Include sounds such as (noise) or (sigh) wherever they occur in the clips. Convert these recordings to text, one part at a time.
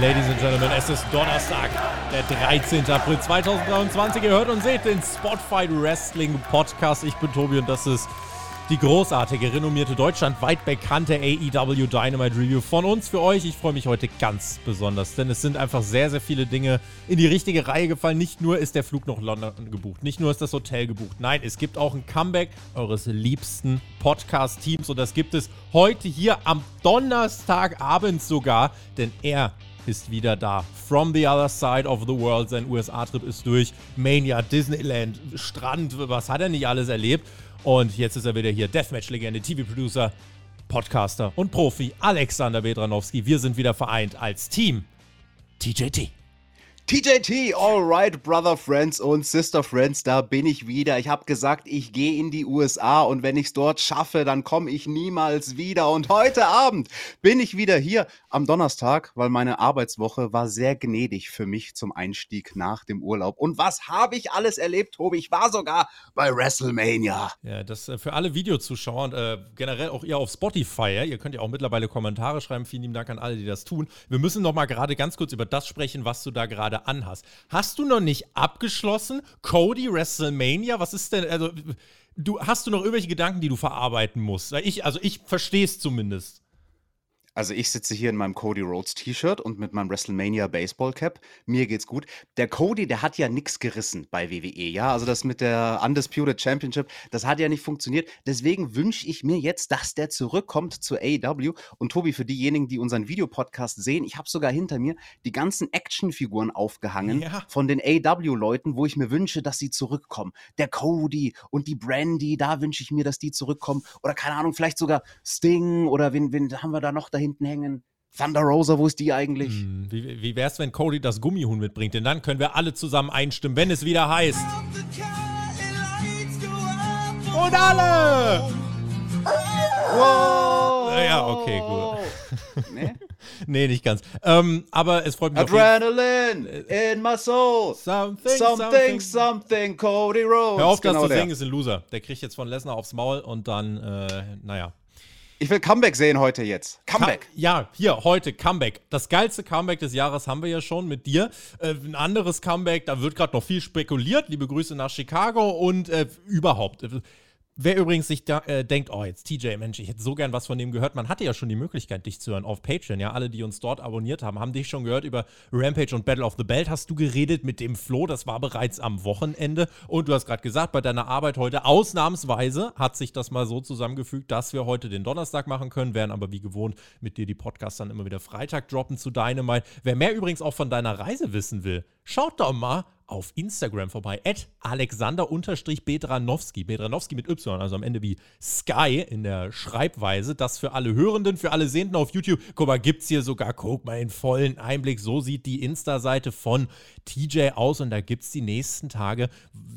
Ladies and Gentlemen, es ist Donnerstag, der 13. April 2023. Ihr hört und seht den Spotfight Wrestling Podcast. Ich bin Tobi und das ist die großartige, renommierte, deutschlandweit bekannte AEW Dynamite Review von uns für euch. Ich freue mich heute ganz besonders, denn es sind einfach sehr, sehr viele Dinge in die richtige Reihe gefallen. Nicht nur ist der Flug nach London gebucht, nicht nur ist das Hotel gebucht. Nein, es gibt auch ein Comeback eures liebsten Podcast-Teams und das gibt es heute hier am Donnerstagabend sogar, denn er ist wieder da. From the other side of the world. Sein USA-Trip ist durch. Mania, Disneyland, Strand, was hat er nicht alles erlebt? Und jetzt ist er wieder hier. Deathmatch-Legende, TV-Producer, Podcaster und Profi Alexander Bedranowski. Wir sind wieder vereint als Team TJT. TJT, alright, Brother Friends und Sister Friends, da bin ich wieder. Ich habe gesagt, ich gehe in die USA und wenn ich es dort schaffe, dann komme ich niemals wieder. Und heute Abend bin ich wieder hier am Donnerstag, weil meine Arbeitswoche war sehr gnädig für mich zum Einstieg nach dem Urlaub. Und was habe ich alles erlebt, Tobi? Ich war sogar bei WrestleMania. Ja, das äh, für alle Videozuschauer und äh, generell auch ihr auf Spotify. Ihr könnt ja auch mittlerweile Kommentare schreiben. Vielen lieben Dank an alle, die das tun. Wir müssen noch mal gerade ganz kurz über das sprechen, was du da gerade anhast. Hast du noch nicht abgeschlossen? Cody WrestleMania? Was ist denn, also, du, hast du noch irgendwelche Gedanken, die du verarbeiten musst? Ich, also ich verstehe es zumindest. Also ich sitze hier in meinem Cody Rhodes T-Shirt und mit meinem WrestleMania Baseball Cap. Mir geht's gut. Der Cody, der hat ja nichts gerissen bei WWE, ja. Also das mit der Undisputed Championship, das hat ja nicht funktioniert. Deswegen wünsche ich mir jetzt, dass der zurückkommt zur AEW. Und Tobi, für diejenigen, die unseren Videopodcast sehen, ich habe sogar hinter mir die ganzen Actionfiguren aufgehangen Ja. von den AEW-Leuten, wo ich mir wünsche, dass sie zurückkommen. Der Cody und die Brandy, da wünsche ich mir, dass die zurückkommen. Oder keine Ahnung, vielleicht sogar Sting oder wen, wen haben wir da noch da hinten hängen? Thunder Rosa, wo ist die eigentlich? Hm, Wie, wie wär's, wenn Cody das Gummihuhn mitbringt? Denn dann können wir alle zusammen einstimmen, wenn es wieder heißt. Und alle! Wow! Ja, okay, gut. (laughs) Ne? (laughs) Nee, nicht ganz. Ähm, aber es freut mich Adrenaline in my soul. Something, Something, something, Cody Rhodes. Hör auf, das Genau zu singen, ist ein Loser. Der kriegt jetzt von Lesnar aufs Maul und dann, äh, naja. Ich will Comeback sehen heute jetzt. Comeback. Ka- Ja, hier, heute Comeback. Das geilste Comeback des Jahres haben wir ja schon mit dir. Äh, ein anderes Comeback, da wird gerade noch viel spekuliert. Liebe Grüße nach Chicago und äh, überhaupt. Wer übrigens sich da, äh, denkt, oh, jetzt TJ, Mensch, ich hätte so gern was von dem gehört. Man hatte ja schon die Möglichkeit, dich zu hören auf Patreon. Ja, alle, die uns dort abonniert haben, haben dich schon gehört über Rampage und Battle of the Belt. Hast du geredet mit dem Flo? Das war bereits am Wochenende. Und du hast gerade gesagt, bei deiner Arbeit heute ausnahmsweise hat sich das mal so zusammengefügt, dass wir heute den Donnerstag machen können, werden aber wie gewohnt mit dir die Podcasts dann immer wieder Freitag droppen zu Dynamite. Wer mehr übrigens auch von deiner Reise wissen will, schaut doch mal auf Instagram vorbei. At Alexander-Bedranowski. Bedranowski mit Y, also am Ende wie Sky in der Schreibweise. Das für alle Hörenden, für alle Sehenden auf YouTube. Guck mal, gibt's hier sogar, guck mal, in vollen Einblick. So sieht die Insta-Seite von TJ aus und da gibt's die nächsten Tage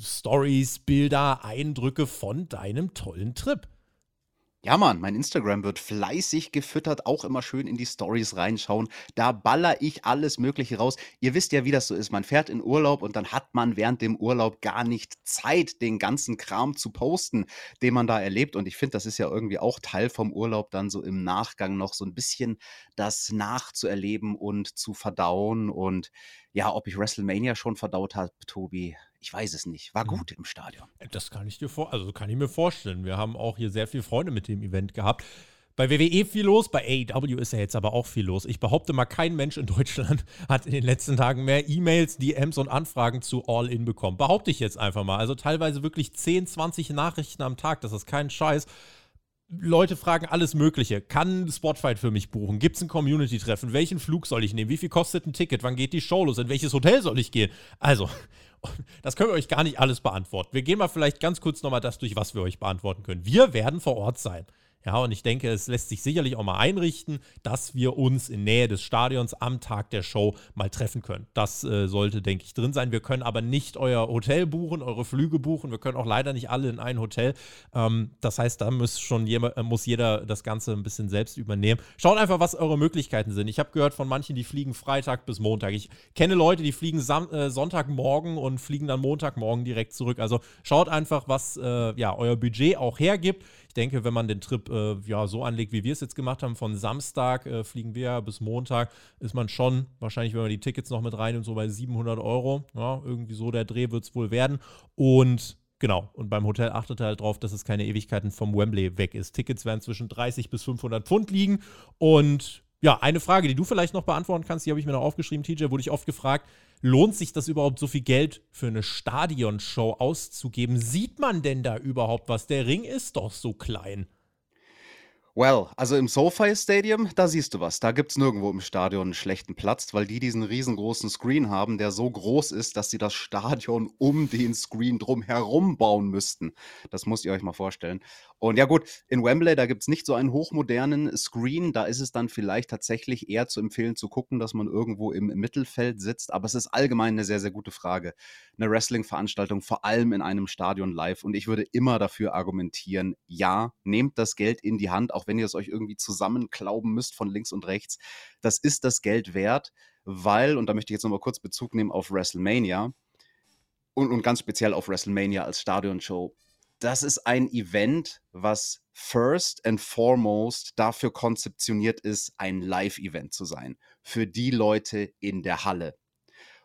Stories, Bilder, Eindrücke von deinem tollen Trip. Ja, Mann, mein Instagram wird fleißig gefüttert, auch immer schön in die Stories reinschauen. Da baller ich alles Mögliche raus. Ihr wisst ja, wie das so ist. Man fährt in Urlaub und dann hat man während dem Urlaub gar nicht Zeit, den ganzen Kram zu posten, den man da erlebt. Und ich finde, das ist ja irgendwie auch Teil vom Urlaub, dann so im Nachgang noch so ein bisschen das nachzuerleben und zu verdauen. Und ja, ob ich WrestleMania schon verdaut habe, Tobi, ich weiß es nicht. War Mhm. gut im Stadion. Das kann ich dir vor, also kann ich mir vorstellen. Wir haben auch hier sehr viele Freunde mit dem Event gehabt. Bei WWE viel los, bei AEW ist ja jetzt aber auch viel los. Ich behaupte mal, kein Mensch in Deutschland (laughs) hat in den letzten Tagen mehr E-Mails, DMs und Anfragen zu All-In bekommen. Behaupte ich jetzt einfach mal. Also teilweise wirklich 10, 20 Nachrichten am Tag, das ist kein Scheiß. Leute fragen alles Mögliche. Kann ein Spotfight für mich buchen? Gibt es ein Community-Treffen? Welchen Flug soll ich nehmen? Wie viel kostet ein Ticket? Wann geht die Show los? In welches Hotel soll ich gehen? Also, (laughs) das können wir euch gar nicht alles beantworten. Wir gehen mal vielleicht ganz kurz nochmal das durch, was wir euch beantworten können. Wir werden vor Ort sein. Ja, und ich denke, es lässt sich sicherlich auch mal einrichten, dass wir uns in Nähe des Stadions am Tag der Show mal treffen können. Das äh, sollte, denke ich, drin sein. Wir können aber nicht euer Hotel buchen, eure Flüge buchen. Wir können auch leider nicht alle in ein Hotel. Ähm, das heißt, da muss schon jeder, muss jeder das Ganze ein bisschen selbst übernehmen. Schaut einfach, was eure Möglichkeiten sind. Ich habe gehört von manchen, die fliegen Freitag bis Montag. Ich kenne Leute, die fliegen Sam äh, Sonntagmorgen und fliegen dann Montagmorgen direkt zurück. Also schaut einfach, was äh, ja, euer Budget auch hergibt. Ich denke, wenn man den Trip äh, ja so anlegt, wie wir es jetzt gemacht haben, von Samstag äh, fliegen wir bis Montag, ist man schon wahrscheinlich, wenn man die Tickets noch mit rein und so bei 700 Euro. Ja, irgendwie so der Dreh wird es wohl werden. Und Genau, und beim Hotel achtet er halt drauf, dass es keine Ewigkeiten vom Wembley weg ist. Tickets werden zwischen 30 bis 500 Pfund liegen. Und ja, eine Frage, die du vielleicht noch beantworten kannst, die habe ich mir noch aufgeschrieben, TJ, wurde ich oft gefragt, lohnt sich das überhaupt so viel Geld für eine Stadionshow auszugeben? Sieht man denn da überhaupt was? Der Ring ist doch so klein. Well, also im SoFi Stadium, da siehst du was. Da gibt es nirgendwo im Stadion einen schlechten Platz, weil die diesen riesengroßen Screen haben, der so groß ist, dass sie das Stadion um den Screen drum herum bauen müssten. Das müsst ihr euch mal vorstellen. Und ja gut, in Wembley, da gibt es nicht so einen hochmodernen Screen. Da ist es dann vielleicht tatsächlich eher zu empfehlen zu gucken, dass man irgendwo im Mittelfeld sitzt. Aber es ist allgemein eine sehr, sehr gute Frage. Eine Wrestling-Veranstaltung, vor allem in einem Stadion live. Und ich würde immer dafür argumentieren, ja, nehmt das Geld in die Hand, auch wenn ihr es euch irgendwie zusammenklauben müsst von links und rechts. Das ist das Geld wert, weil, und da möchte ich jetzt nochmal kurz Bezug nehmen auf WrestleMania, und, und, ganz speziell auf WrestleMania als Stadionshow das ist ein Event, was first and foremost dafür konzeptioniert ist, ein Live-Event zu sein. Für die Leute in der Halle.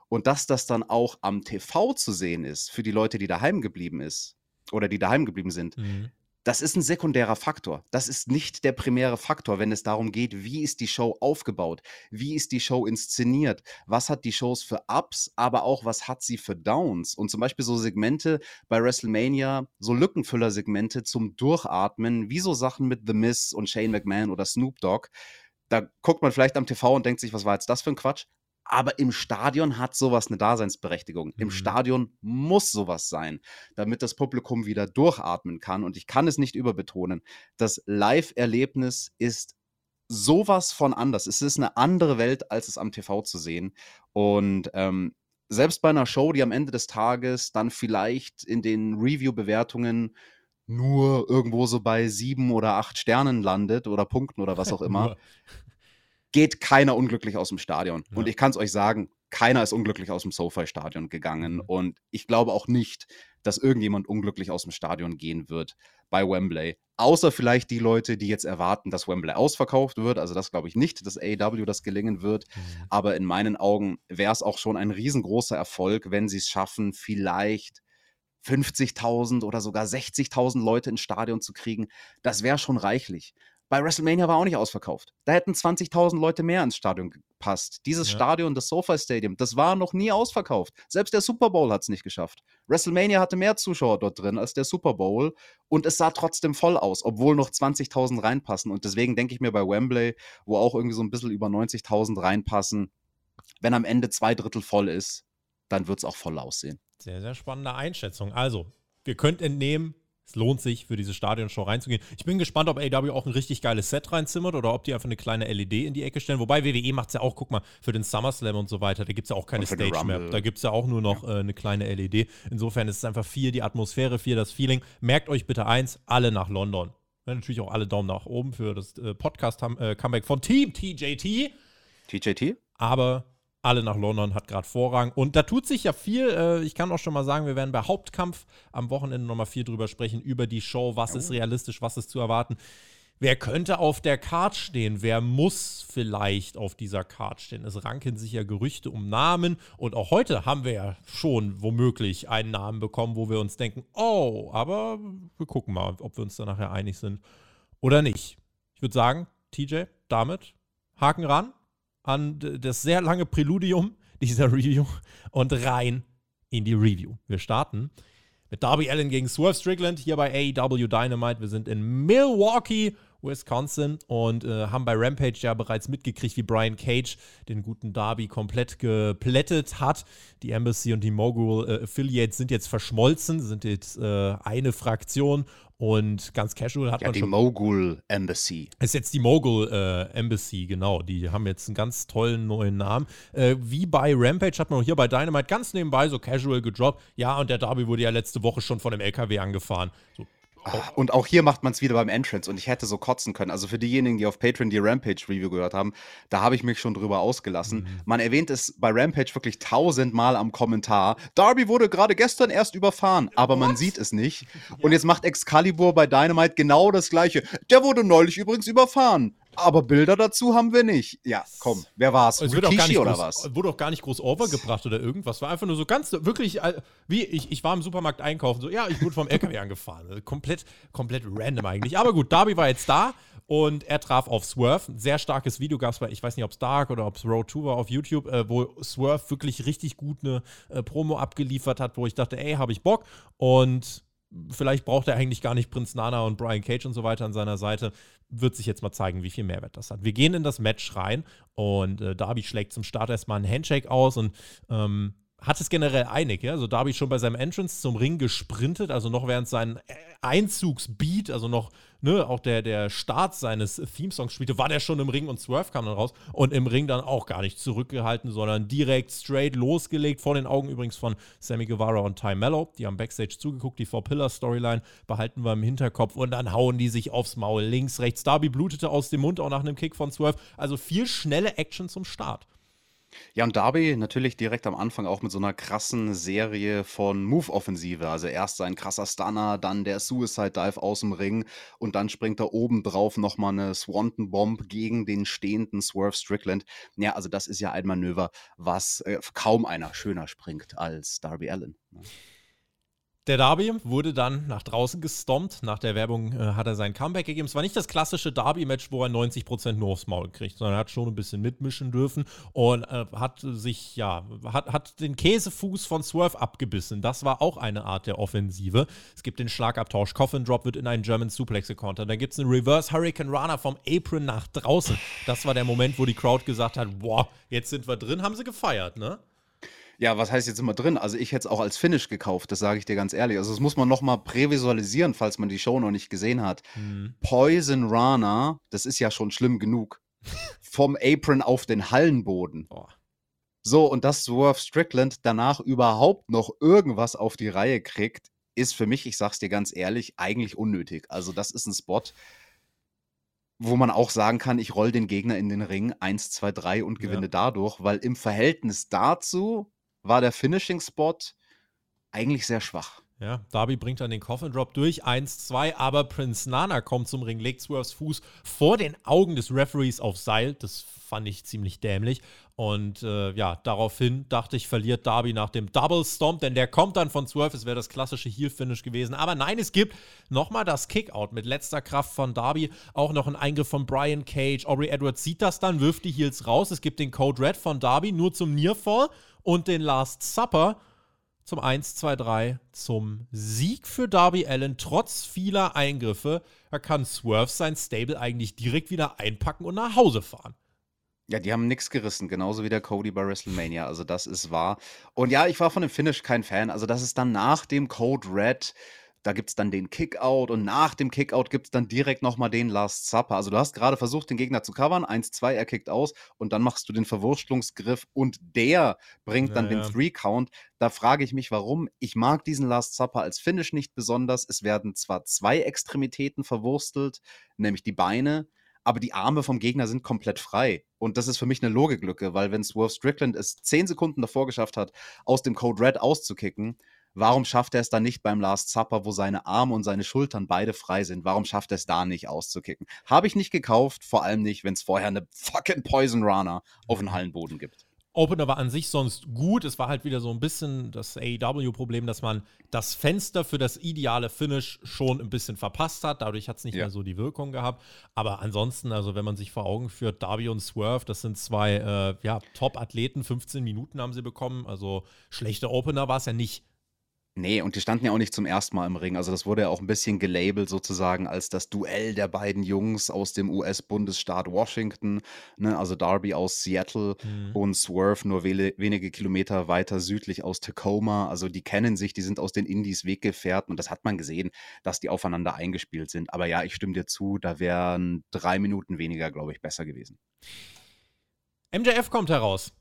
Und dass das dann auch am TV zu sehen ist, für die Leute, die daheim geblieben ist oder die daheim geblieben sind, mhm das ist ein sekundärer Faktor. Das ist nicht der primäre Faktor, wenn es darum geht, wie ist die Show aufgebaut, wie ist die Show inszeniert, was hat die Shows für Ups, aber auch was hat sie für Downs. Und zum Beispiel so Segmente bei WrestleMania, so Lückenfüller-Segmente zum Durchatmen, wie so Sachen mit The Miz und Shane McMahon oder Snoop Dogg. Da guckt man vielleicht am TV und denkt sich, was war jetzt das für ein Quatsch? Aber im Stadion hat sowas eine Daseinsberechtigung. Mhm. Im Stadion muss sowas sein, damit das Publikum wieder durchatmen kann. Und ich kann es nicht überbetonen. Das Live-Erlebnis ist sowas von anders. Es ist eine andere Welt, als es am TV zu sehen. Und ähm, selbst bei einer Show, die am Ende des Tages dann vielleicht in den Review-Bewertungen nur irgendwo so bei sieben oder acht Sternen landet oder Punkten oder was auch (laughs) immer, geht keiner unglücklich aus dem Stadion. Ja. Und ich kann es euch sagen, keiner ist unglücklich aus dem SoFi-Stadion gegangen. Mhm. Und ich glaube auch nicht, dass irgendjemand unglücklich aus dem Stadion gehen wird bei Wembley. Außer vielleicht die Leute, die jetzt erwarten, dass Wembley ausverkauft wird. Also das glaube ich nicht, dass AEW das gelingen wird. Mhm. Aber in meinen Augen wäre es auch schon ein riesengroßer Erfolg, wenn sie es schaffen, vielleicht 50.000 oder sogar 60.000 Leute ins Stadion zu kriegen. Das wäre schon reichlich. Bei WrestleMania war auch nicht ausverkauft. Da hätten 20.000 Leute mehr ins Stadion gepasst. Dieses ja. Stadion, das SoFi Stadium, das war noch nie ausverkauft. Selbst der Super Bowl hat es nicht geschafft. WrestleMania hatte mehr Zuschauer dort drin als der Super Bowl und es sah trotzdem voll aus, obwohl noch 20.000 reinpassen. Und deswegen denke ich mir bei Wembley, wo auch irgendwie so ein bisschen über 90.000 reinpassen, wenn am Ende zwei Drittel voll ist, dann wird es auch voll aussehen. Sehr, sehr spannende Einschätzung. Also, wir könnt entnehmen, es lohnt sich, für diese Stadionshow reinzugehen. Ich bin gespannt, ob AW auch ein richtig geiles Set reinzimmert oder ob die einfach eine kleine LED in die Ecke stellen. Wobei WWE macht es ja auch, guck mal, für den SummerSlam und so weiter, da gibt es ja auch keine Stage Map. Da gibt es ja auch nur noch ja. äh, eine kleine LED. Insofern ist es einfach viel die Atmosphäre, viel das Feeling. Merkt euch bitte eins, alle nach London. Ja, natürlich auch alle Daumen nach oben für das äh, Podcast-Comeback äh, von Team TJT. TJT? Aber alle nach London hat gerade Vorrang. Und da tut sich ja viel. Äh, ich kann auch schon mal sagen, wir werden bei Hauptkampf am Wochenende nochmal viel drüber sprechen, über die Show. Was ist realistisch, was ist zu erwarten? Wer könnte auf der Card stehen? Wer muss vielleicht auf dieser Card stehen? Es ranken sich ja Gerüchte um Namen. Und auch heute haben wir ja schon womöglich einen Namen bekommen, wo wir uns denken, oh, aber wir gucken mal, ob wir uns da nachher einig sind oder nicht. Ich würde sagen, TJ, damit Haken ran an das sehr lange Präludium (laughs) dieser Review und rein in die Review. Wir starten mit Darby Allen gegen Swerve Strickland hier bei AEW Dynamite. Wir sind in Milwaukee, Wisconsin und äh, haben bei Rampage ja bereits mitgekriegt, wie Brian Cage den guten Darby komplett geplättet hat. Die Embassy und die Mogul äh, Affiliates sind jetzt verschmolzen, sind jetzt äh, eine Fraktion und ganz casual hat ja, man die schon. Mogul Embassy. Ist jetzt die Mogul äh, Embassy, genau. Die haben jetzt einen ganz tollen neuen Namen. Äh, wie bei Rampage hat man auch hier bei Dynamite ganz nebenbei so casual gedroppt. Ja, und der Darby wurde ja letzte Woche schon von dem LKW angefahren. So, Ah, Und auch hier macht man es wieder beim Entrance und ich hätte so kotzen können. Also für diejenigen, die auf Patreon die Rampage Review gehört haben, da habe ich mich schon drüber ausgelassen. Mhm. Man erwähnt es bei Rampage wirklich tausendmal am Kommentar. Darby wurde gerade gestern erst überfahren, aber man sieht es nicht. (laughs) Und jetzt macht Excalibur bei Dynamite genau das gleiche. Der wurde neulich übrigens überfahren. Aber Bilder dazu haben wir nicht. Ja, komm, wer war's? Es wird auch gar nicht oder groß, was? wurde auch gar nicht groß overgebracht oder irgendwas. War einfach nur so ganz, wirklich, äh, wie ich, ich war im Supermarkt einkaufen, so, ja, ich wurde vom LKW (laughs) angefahren. Also Komplett, komplett random eigentlich. Aber gut, Darby war jetzt da und er traf auf Swerve. Ein sehr starkes Video gab es bei, ich weiß nicht, ob es Dark oder ob es Road 2 war auf YouTube, äh, wo Swerve wirklich richtig gut eine äh, Promo abgeliefert hat, wo ich dachte, ey, habe ich Bock. Und vielleicht braucht er eigentlich gar nicht Prinz Nana und Brian Cage und so weiter an seiner Seite. Wird sich jetzt mal zeigen, wie viel Mehrwert das hat. Wir gehen in das Match rein und äh, Darby schlägt zum Start erstmal einen Handshake aus und ähm, hat es generell einig. Ja? Also Darby schon bei seinem Entrance zum Ring gesprintet, also noch während sein äh, Einzugsbeat, also noch ne, auch der, der Start seines Theme-Songs spielte, war der schon im Ring und Swerve kam dann raus und im Ring dann auch gar nicht zurückgehalten, sondern direkt straight losgelegt, vor den Augen übrigens von Sammy Guevara und Ty Mello. Die haben Backstage zugeguckt, die Four-Pillar-Storyline behalten wir im Hinterkopf und dann hauen die sich aufs Maul. Links, rechts, Darby blutete aus dem Mund, auch nach einem Kick von Swerve. Also viel schnelle Action zum Start. Ja, und Darby natürlich direkt am Anfang auch mit so einer krassen Serie von Move-Offensive. Also erst sein krasser Stunner, dann der Suicide Dive aus dem Ring und dann springt er obendrauf nochmal eine Swanton Bomb gegen den stehenden Swerve Strickland. Ja, also das ist ja ein Manöver, was äh, kaum einer schöner springt als Darby Allen. ne? Der Darby wurde dann nach draußen gestompt. Nach der Werbung äh, hat er sein Comeback gegeben. Es war nicht das klassische Darby-Match, wo er 90% nur aufs Maul kriegt, sondern er hat schon ein bisschen mitmischen dürfen und äh, hat sich, ja, hat, hat den Käsefuß von Swerve abgebissen. Das war auch eine Art der Offensive. Es gibt den Schlagabtausch. Coffin Drop wird in einen German Suplex gekontert. Dann gibt es einen Reverse Hurricane Runner vom Apron nach draußen. Das war der Moment, wo die Crowd gesagt hat: Boah, jetzt sind wir drin. Haben sie gefeiert, ne? Ja, was heißt jetzt immer drin? Also ich hätte es auch als Finish gekauft, das sage ich dir ganz ehrlich. Also das muss man nochmal prävisualisieren, falls man die Show noch nicht gesehen hat. Mhm. Poison Rana, das ist ja schon schlimm genug. Vom Apron auf den Hallenboden. Boah. So, und dass Swerve Strickland danach überhaupt noch irgendwas auf die Reihe kriegt, ist für mich, ich sag's dir ganz ehrlich, eigentlich unnötig. Also, das ist ein Spot, wo man auch sagen kann, ich roll den Gegner in den Ring 1, 2, 3 und Ja. gewinne dadurch, weil im Verhältnis dazu war der Finishing-Spot eigentlich sehr schwach. Ja, Darby bringt dann den Coffin Drop durch, 1-2, aber Prince Nana kommt zum Ring, legt Swerves Fuß vor den Augen des Referees auf Seil. Das fand ich ziemlich dämlich. Und äh, ja, daraufhin dachte ich, verliert Darby nach dem Double Stomp, denn der kommt dann von Swerve. Es wäre das klassische Heel-Finish gewesen. Aber nein, es gibt nochmal das Kickout mit letzter Kraft von Darby. Auch noch ein Eingriff von Brian Cage. Aubrey Edwards sieht das dann, wirft die Heels raus. Es gibt den Code Red von Darby nur zum Nearfall und den Last Supper zum 1, 2, 3 zum Sieg für Darby Allen trotz vieler Eingriffe. Da kann Swerve sein Stable eigentlich direkt wieder einpacken und nach Hause fahren. Ja, die haben nichts gerissen, genauso wie der Cody bei WrestleMania. Also, das ist wahr. Und ja, ich war von dem Finish kein Fan. Also, das ist dann nach dem Code Red, da gibt es dann den Kickout und nach dem Kickout gibt es dann direkt nochmal den Last Supper. Also, du hast gerade versucht, den Gegner zu covern. 1, 2, er kickt aus und dann machst du den Verwurschtelungsgriff und der bringt dann Ja, den ja. Three-Count. Da frage ich mich, warum. Ich mag diesen Last Supper als Finish nicht besonders. Es werden zwar zwei Extremitäten verwurstelt, nämlich die Beine, aber die Arme vom Gegner sind komplett frei. Und das ist für mich eine Logiklücke, weil wenn Swerve Strickland es zehn Sekunden davor geschafft hat, aus dem Code Red auszukicken, warum schafft er es dann nicht beim Last Supper, wo seine Arme und seine Schultern beide frei sind? Warum schafft er es da nicht auszukicken? Habe ich nicht gekauft, vor allem nicht, wenn es vorher eine fucking Poison Runner auf den Hallenboden gibt. Opener war an sich sonst gut. Es war halt wieder so ein bisschen das AEW-Problem, dass man das Fenster für das ideale Finish schon ein bisschen verpasst hat. Dadurch hat es nicht Ja. mehr so die Wirkung gehabt. Aber ansonsten, also wenn man sich vor Augen führt, Darby und Swerve, das sind zwei äh, ja, Top-Athleten. 15 Minuten haben sie bekommen. Also schlechter Opener war es ja nicht. Nee, und die standen ja auch nicht zum ersten Mal im Ring. Also, das wurde ja auch ein bisschen gelabelt sozusagen als das Duell der beiden Jungs aus dem US-Bundesstaat Washington, ne? Also, Darby aus Seattle Mhm. und Swerve nur wele wenige Kilometer weiter südlich aus Tacoma. Also, die kennen sich, die sind aus den Indies Weggefährten und das hat man gesehen, dass die aufeinander eingespielt sind. Aber ja, ich stimme dir zu, da wären 3 Minuten weniger, glaube ich, besser gewesen. MJF kommt heraus.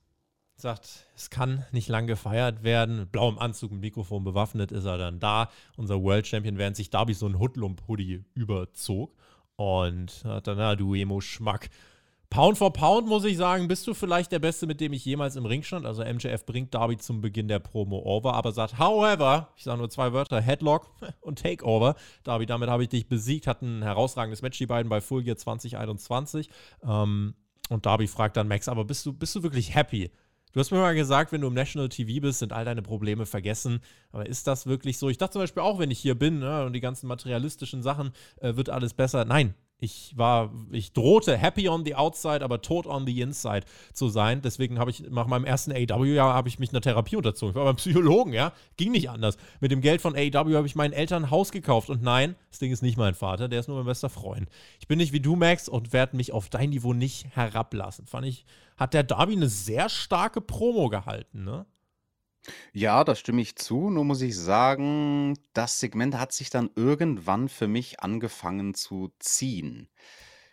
Sagt, es kann nicht lang gefeiert werden. Mit blauem Anzug, mit Mikrofon bewaffnet ist er dann da. Unser World Champion, während sich Darby so ein Hoodlump-Hoodie überzog. Und hat dann, na, du Emo-Schmack. Pound for Pound muss ich sagen, bist du vielleicht der Beste, mit dem ich jemals im Ring stand. Also MJF bringt Darby zum Beginn der Promo over, aber sagt, however, ich sage nur zwei Wörter, Headlock (laughs) und Takeover. Darby, damit habe ich dich besiegt, hat ein herausragendes Match, die beiden bei Full Gear 2021. Ähm, und Darby fragt dann Max, aber bist du, bist du wirklich happy? Du hast mir mal gesagt, wenn du im National TV bist, sind all deine Probleme vergessen. Aber ist das wirklich so? Ich dachte zum Beispiel auch, wenn ich hier bin ne, und die ganzen materialistischen Sachen, äh, wird alles besser. Nein, ich war, ich drohte happy on the outside, aber tot on the inside zu sein. Deswegen habe ich nach meinem ersten AW-Jahr habe ich mich einer Therapie unterzogen. Ich war beim Psychologen, ja, ging nicht anders. Mit dem Geld von AW habe ich meinen Eltern ein Haus gekauft und nein, das Ding ist nicht mein Vater, der ist nur mein bester Freund. Ich bin nicht wie du, Max, und werde mich auf dein Niveau nicht herablassen. Fand ich, hat der Darby eine sehr starke Promo gehalten, ne? Ja, da stimme ich zu. Nur muss ich sagen, das Segment hat sich dann irgendwann für mich angefangen zu ziehen.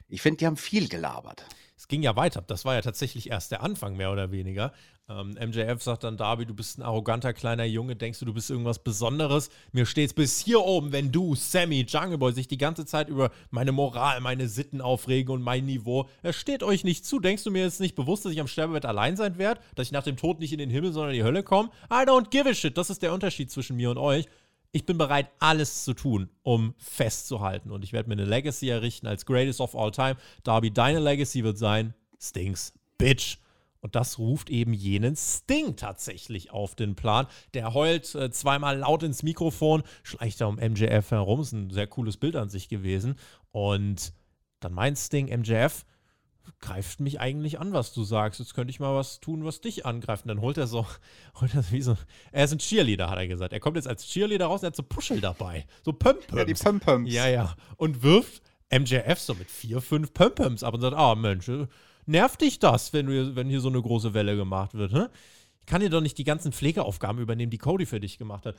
Ich finde, die haben viel gelabert. Es ging ja weiter. Das war ja tatsächlich erst der Anfang, mehr oder weniger. Ähm, MJF sagt dann, Darby, du bist ein arroganter kleiner Junge, denkst du, du bist irgendwas Besonderes? Mir steht's bis hier oben, wenn du, Sammy, Jungle Boy, sich die ganze Zeit über meine Moral, meine Sitten aufregen und mein Niveau. Es steht euch nicht zu. Denkst du mir jetzt nicht bewusst, dass ich am Sterbebett allein sein werde? Dass ich nach dem Tod nicht in den Himmel, sondern in die Hölle komme? I don't give a shit. Das ist der Unterschied zwischen mir und euch. Ich bin bereit, alles zu tun, um festzuhalten. Und ich werde mir eine Legacy errichten als Greatest of All Time. Darby, deine Legacy wird sein, Stings, Bitch. Und das ruft eben jenen Sting tatsächlich auf den Plan. Der heult äh, zweimal laut ins Mikrofon, schleicht da um MJF herum. Ist ein sehr cooles Bild an sich gewesen. Und dann meint Sting, MJF greift mich eigentlich an, was du sagst. Jetzt könnte ich mal was tun, was dich angreift. Und dann holt er so, (laughs) holt er so wie so, er ist ein Cheerleader, hat er gesagt. Er kommt jetzt als Cheerleader raus und er hat so Puschel dabei. So Pömpöms. Ja, die Pömpöms. Ja, ja. Und wirft MJF so mit vier, fünf Pömpöms ab und sagt, ah Mensch, äh, nervt dich das, wenn, du, wenn hier so eine große Welle gemacht wird, hä? Ich kann dir doch nicht die ganzen Pflegeaufgaben übernehmen, die Cody für dich gemacht hat.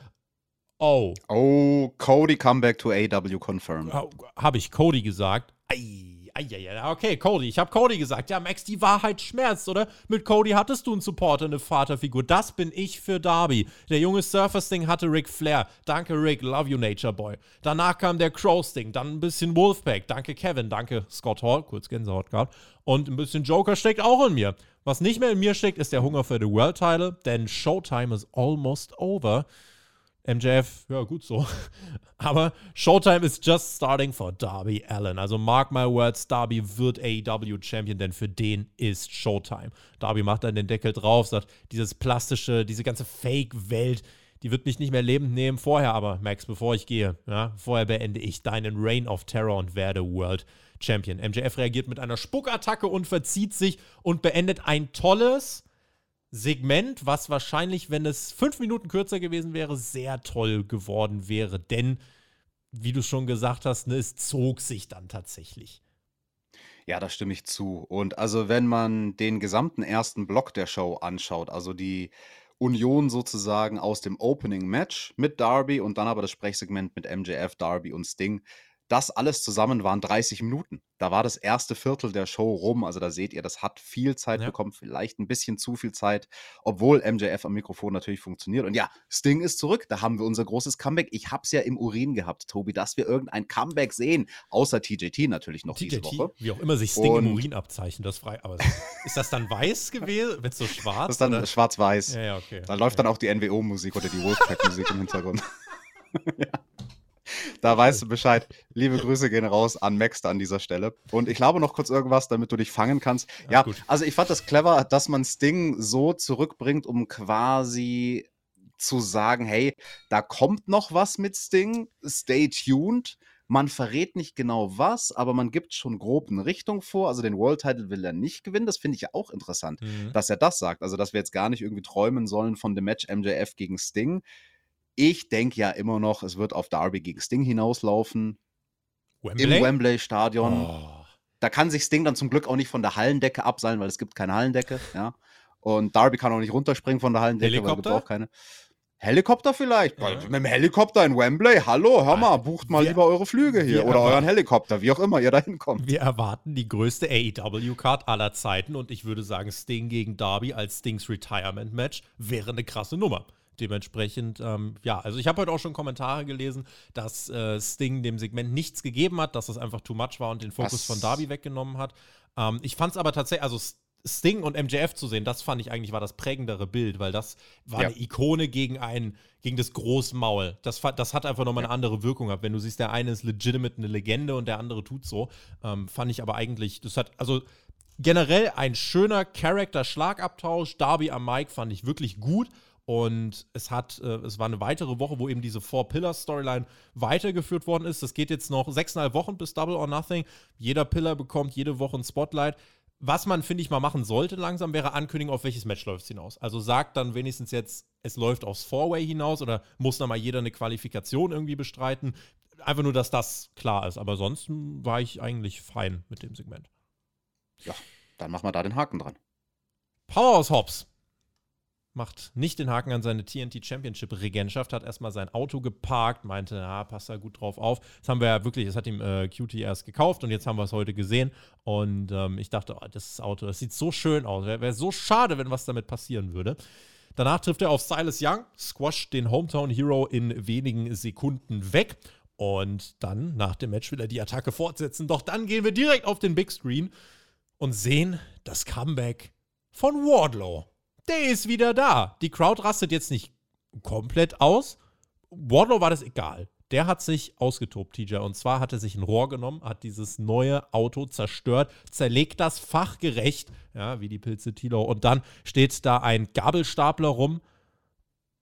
Oh, Oh, Cody Comeback to AW confirmed. habe ich Cody gesagt? Ei, ei, ei, ei, okay, Cody, ich habe Cody gesagt. Ja, Max, die Wahrheit schmerzt, oder? Mit Cody hattest du einen Supporter, eine Vaterfigur. Das bin ich für Darby. Der junge Surfer-Sting hatte Ric Flair. Danke, Rick. Love you, Nature Boy. Danach kam der Crow-Sting. Dann ein bisschen Wolfpack. Danke, Kevin. Danke, Scott Hall. Kurz Gänsehaut gehabt. Und ein bisschen Joker steckt auch in mir. Was nicht mehr in mir steckt, ist der Hunger für den World Title, denn Showtime is almost over. MJF, ja, gut so. (laughs) Aber Showtime is just starting for Darby Allen. Also mark my words, Darby wird AEW Champion, denn für den ist Showtime. Darby macht dann den Deckel drauf, sagt, dieses plastische, diese ganze Fake-Welt, die wird mich nicht mehr lebend nehmen. Vorher aber, Max, bevor ich gehe, ja, vorher beende ich deinen Reign of Terror und werde World Champion. MJF reagiert mit einer Spuckattacke und verzieht sich und beendet ein tolles, Segment, was wahrscheinlich, wenn es fünf Minuten kürzer gewesen wäre, sehr toll geworden wäre. Denn, wie du schon gesagt hast, ne, es zog sich dann tatsächlich. Ja, da stimme ich zu. Und also, wenn man den gesamten ersten Block der Show anschaut, also die Union sozusagen aus dem Opening Match mit Darby und dann aber das Sprechsegment mit MJF, Darby und Sting, das alles zusammen waren 30 Minuten. Da war das erste Viertel der Show rum. Also da seht ihr, das hat viel Zeit Ja. bekommen, vielleicht ein bisschen zu viel Zeit, obwohl MJF am Mikrofon natürlich funktioniert. Und ja, Sting ist zurück. Da haben wir unser großes Comeback. Ich hab's ja im Urin gehabt, Tobi, dass wir irgendein Comeback sehen. Außer TJT natürlich noch diese TJT, Woche. wie auch immer sich Sting im Und- Urin abzeichnet, das frei. Aber ist das dann weiß gewesen? Wird so schwarz? Das ist dann schwarz-weiß. Ja, ja, okay. Da läuft dann auch die NWO-Musik oder die Wolfpack-Musik im Hintergrund. (laughs) (laughs) ja. (laughs) Da weißt du Bescheid. Liebe Grüße gehen raus an Max da an dieser Stelle. Und ich glaube noch kurz irgendwas, damit du dich fangen kannst. Ja, Ja, also ich fand das clever, dass man Sting so zurückbringt, um quasi zu sagen, hey, da kommt noch was mit Sting, stay tuned. Man verrät nicht genau was, aber man gibt schon grob eine Richtung vor. Also den World Title will er nicht gewinnen. Das finde ich ja auch interessant Mhm. dass er das sagt. Also, dass wir jetzt gar nicht irgendwie träumen sollen von dem Match MJF gegen Sting. Ich denke ja immer noch, es wird auf Darby gegen Sting hinauslaufen. Wembley? Im Wembley-Stadion. Oh. Da kann sich Sting dann zum Glück auch nicht von der Hallendecke abseilen, weil es gibt keine Hallendecke, ja. Und Darby kann auch nicht runterspringen von der Hallendecke, weil es Helikopter? auch keine. Helikopter vielleicht? Ja. Mit dem Helikopter in Wembley? Hallo, hör mal, bucht mal Wir- lieber eure Flüge hier oder euren Helikopter, wie auch immer ihr da hinkommt. Wir erwarten die größte AEW-Card aller Zeiten und ich würde sagen, Sting gegen Darby als Stings Retirement-Match wäre eine krasse Nummer. Dementsprechend, ähm, ja, also ich habe heute auch schon Kommentare gelesen, dass äh, Sting dem Segment nichts gegeben hat, dass es einfach too much war und den Fokus Was? von Darby weggenommen hat. Ähm, ich fand es aber tatsächlich, also Sting und MJF zu sehen, das fand ich eigentlich war das prägendere Bild, weil das war Ja. eine Ikone gegen ein, gegen das Großmaul. Das, das hat einfach nochmal eine andere Wirkung gehabt. Wenn du siehst, der eine ist legitimate eine Legende und der andere tut so, ähm, fand ich aber eigentlich, das hat, also generell ein schöner Charakter-Schlagabtausch. Darby am Mic fand ich wirklich gut. Und es hat, äh, es war eine weitere Woche, wo eben diese Four-Pillar-Storyline weitergeführt worden ist. Das geht jetzt noch sechseinhalb Wochen bis Double or Nothing. Jeder Pillar bekommt jede Woche ein Spotlight. Was man, finde ich, mal machen sollte langsam, wäre ankündigen, auf welches Match läuft es hinaus. Also sagt dann wenigstens jetzt, es läuft aufs Four-Way hinaus oder muss dann mal jeder eine Qualifikation irgendwie bestreiten. Einfach nur, dass das klar ist. Aber sonst hm, war ich eigentlich fein mit dem Segment. Ja, dann machen wir da den Haken dran. Powerhouse Hobbs macht nicht den Haken an seine TNT Championship Regentschaft, hat erstmal sein Auto geparkt, meinte, ja, passt da gut drauf auf. Das haben wir ja wirklich, das hat ihm äh, QT erst gekauft und jetzt haben wir es heute gesehen. Und ähm, ich dachte, oh, das Auto, das sieht so schön aus. Wäre wär so schade, wenn was damit passieren würde. Danach trifft er auf Silas Young, squasht den Hometown Hero in wenigen Sekunden weg. Und dann, nach dem Match, will er die Attacke fortsetzen. Doch dann gehen wir direkt auf den Big Screen und sehen das Comeback von Wardlow. Der ist wieder da. Die Crowd rastet jetzt nicht komplett aus. Wardlow war das egal. Der hat sich ausgetobt, TJ. Und zwar hat er sich ein Rohr genommen, hat dieses neue Auto zerstört, zerlegt das fachgerecht, ja, wie die Pilze Tilo. Und dann steht da ein Gabelstapler rum.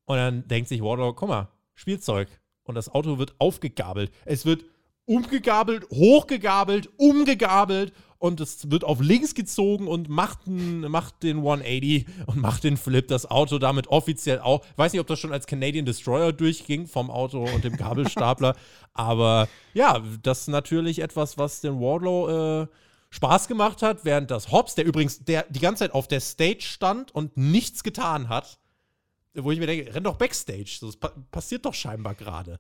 Und dann denkt sich Wardlow, guck mal, Spielzeug. Und das Auto wird aufgegabelt. Es wird umgegabelt, hochgegabelt, umgegabelt und es wird auf links gezogen und macht, ein, macht den 180 und macht den Flip. Das Auto damit offiziell auch. Ich weiß nicht, ob das schon als Canadian Destroyer durchging vom Auto und dem Gabelstapler. (laughs) aber ja, das ist natürlich etwas, was den Wardlow äh, Spaß gemacht hat, während das Hobbs, der übrigens der die ganze Zeit auf der Stage stand und nichts getan hat, wo ich mir denke, renn doch Backstage. Das pa passiert doch scheinbar gerade.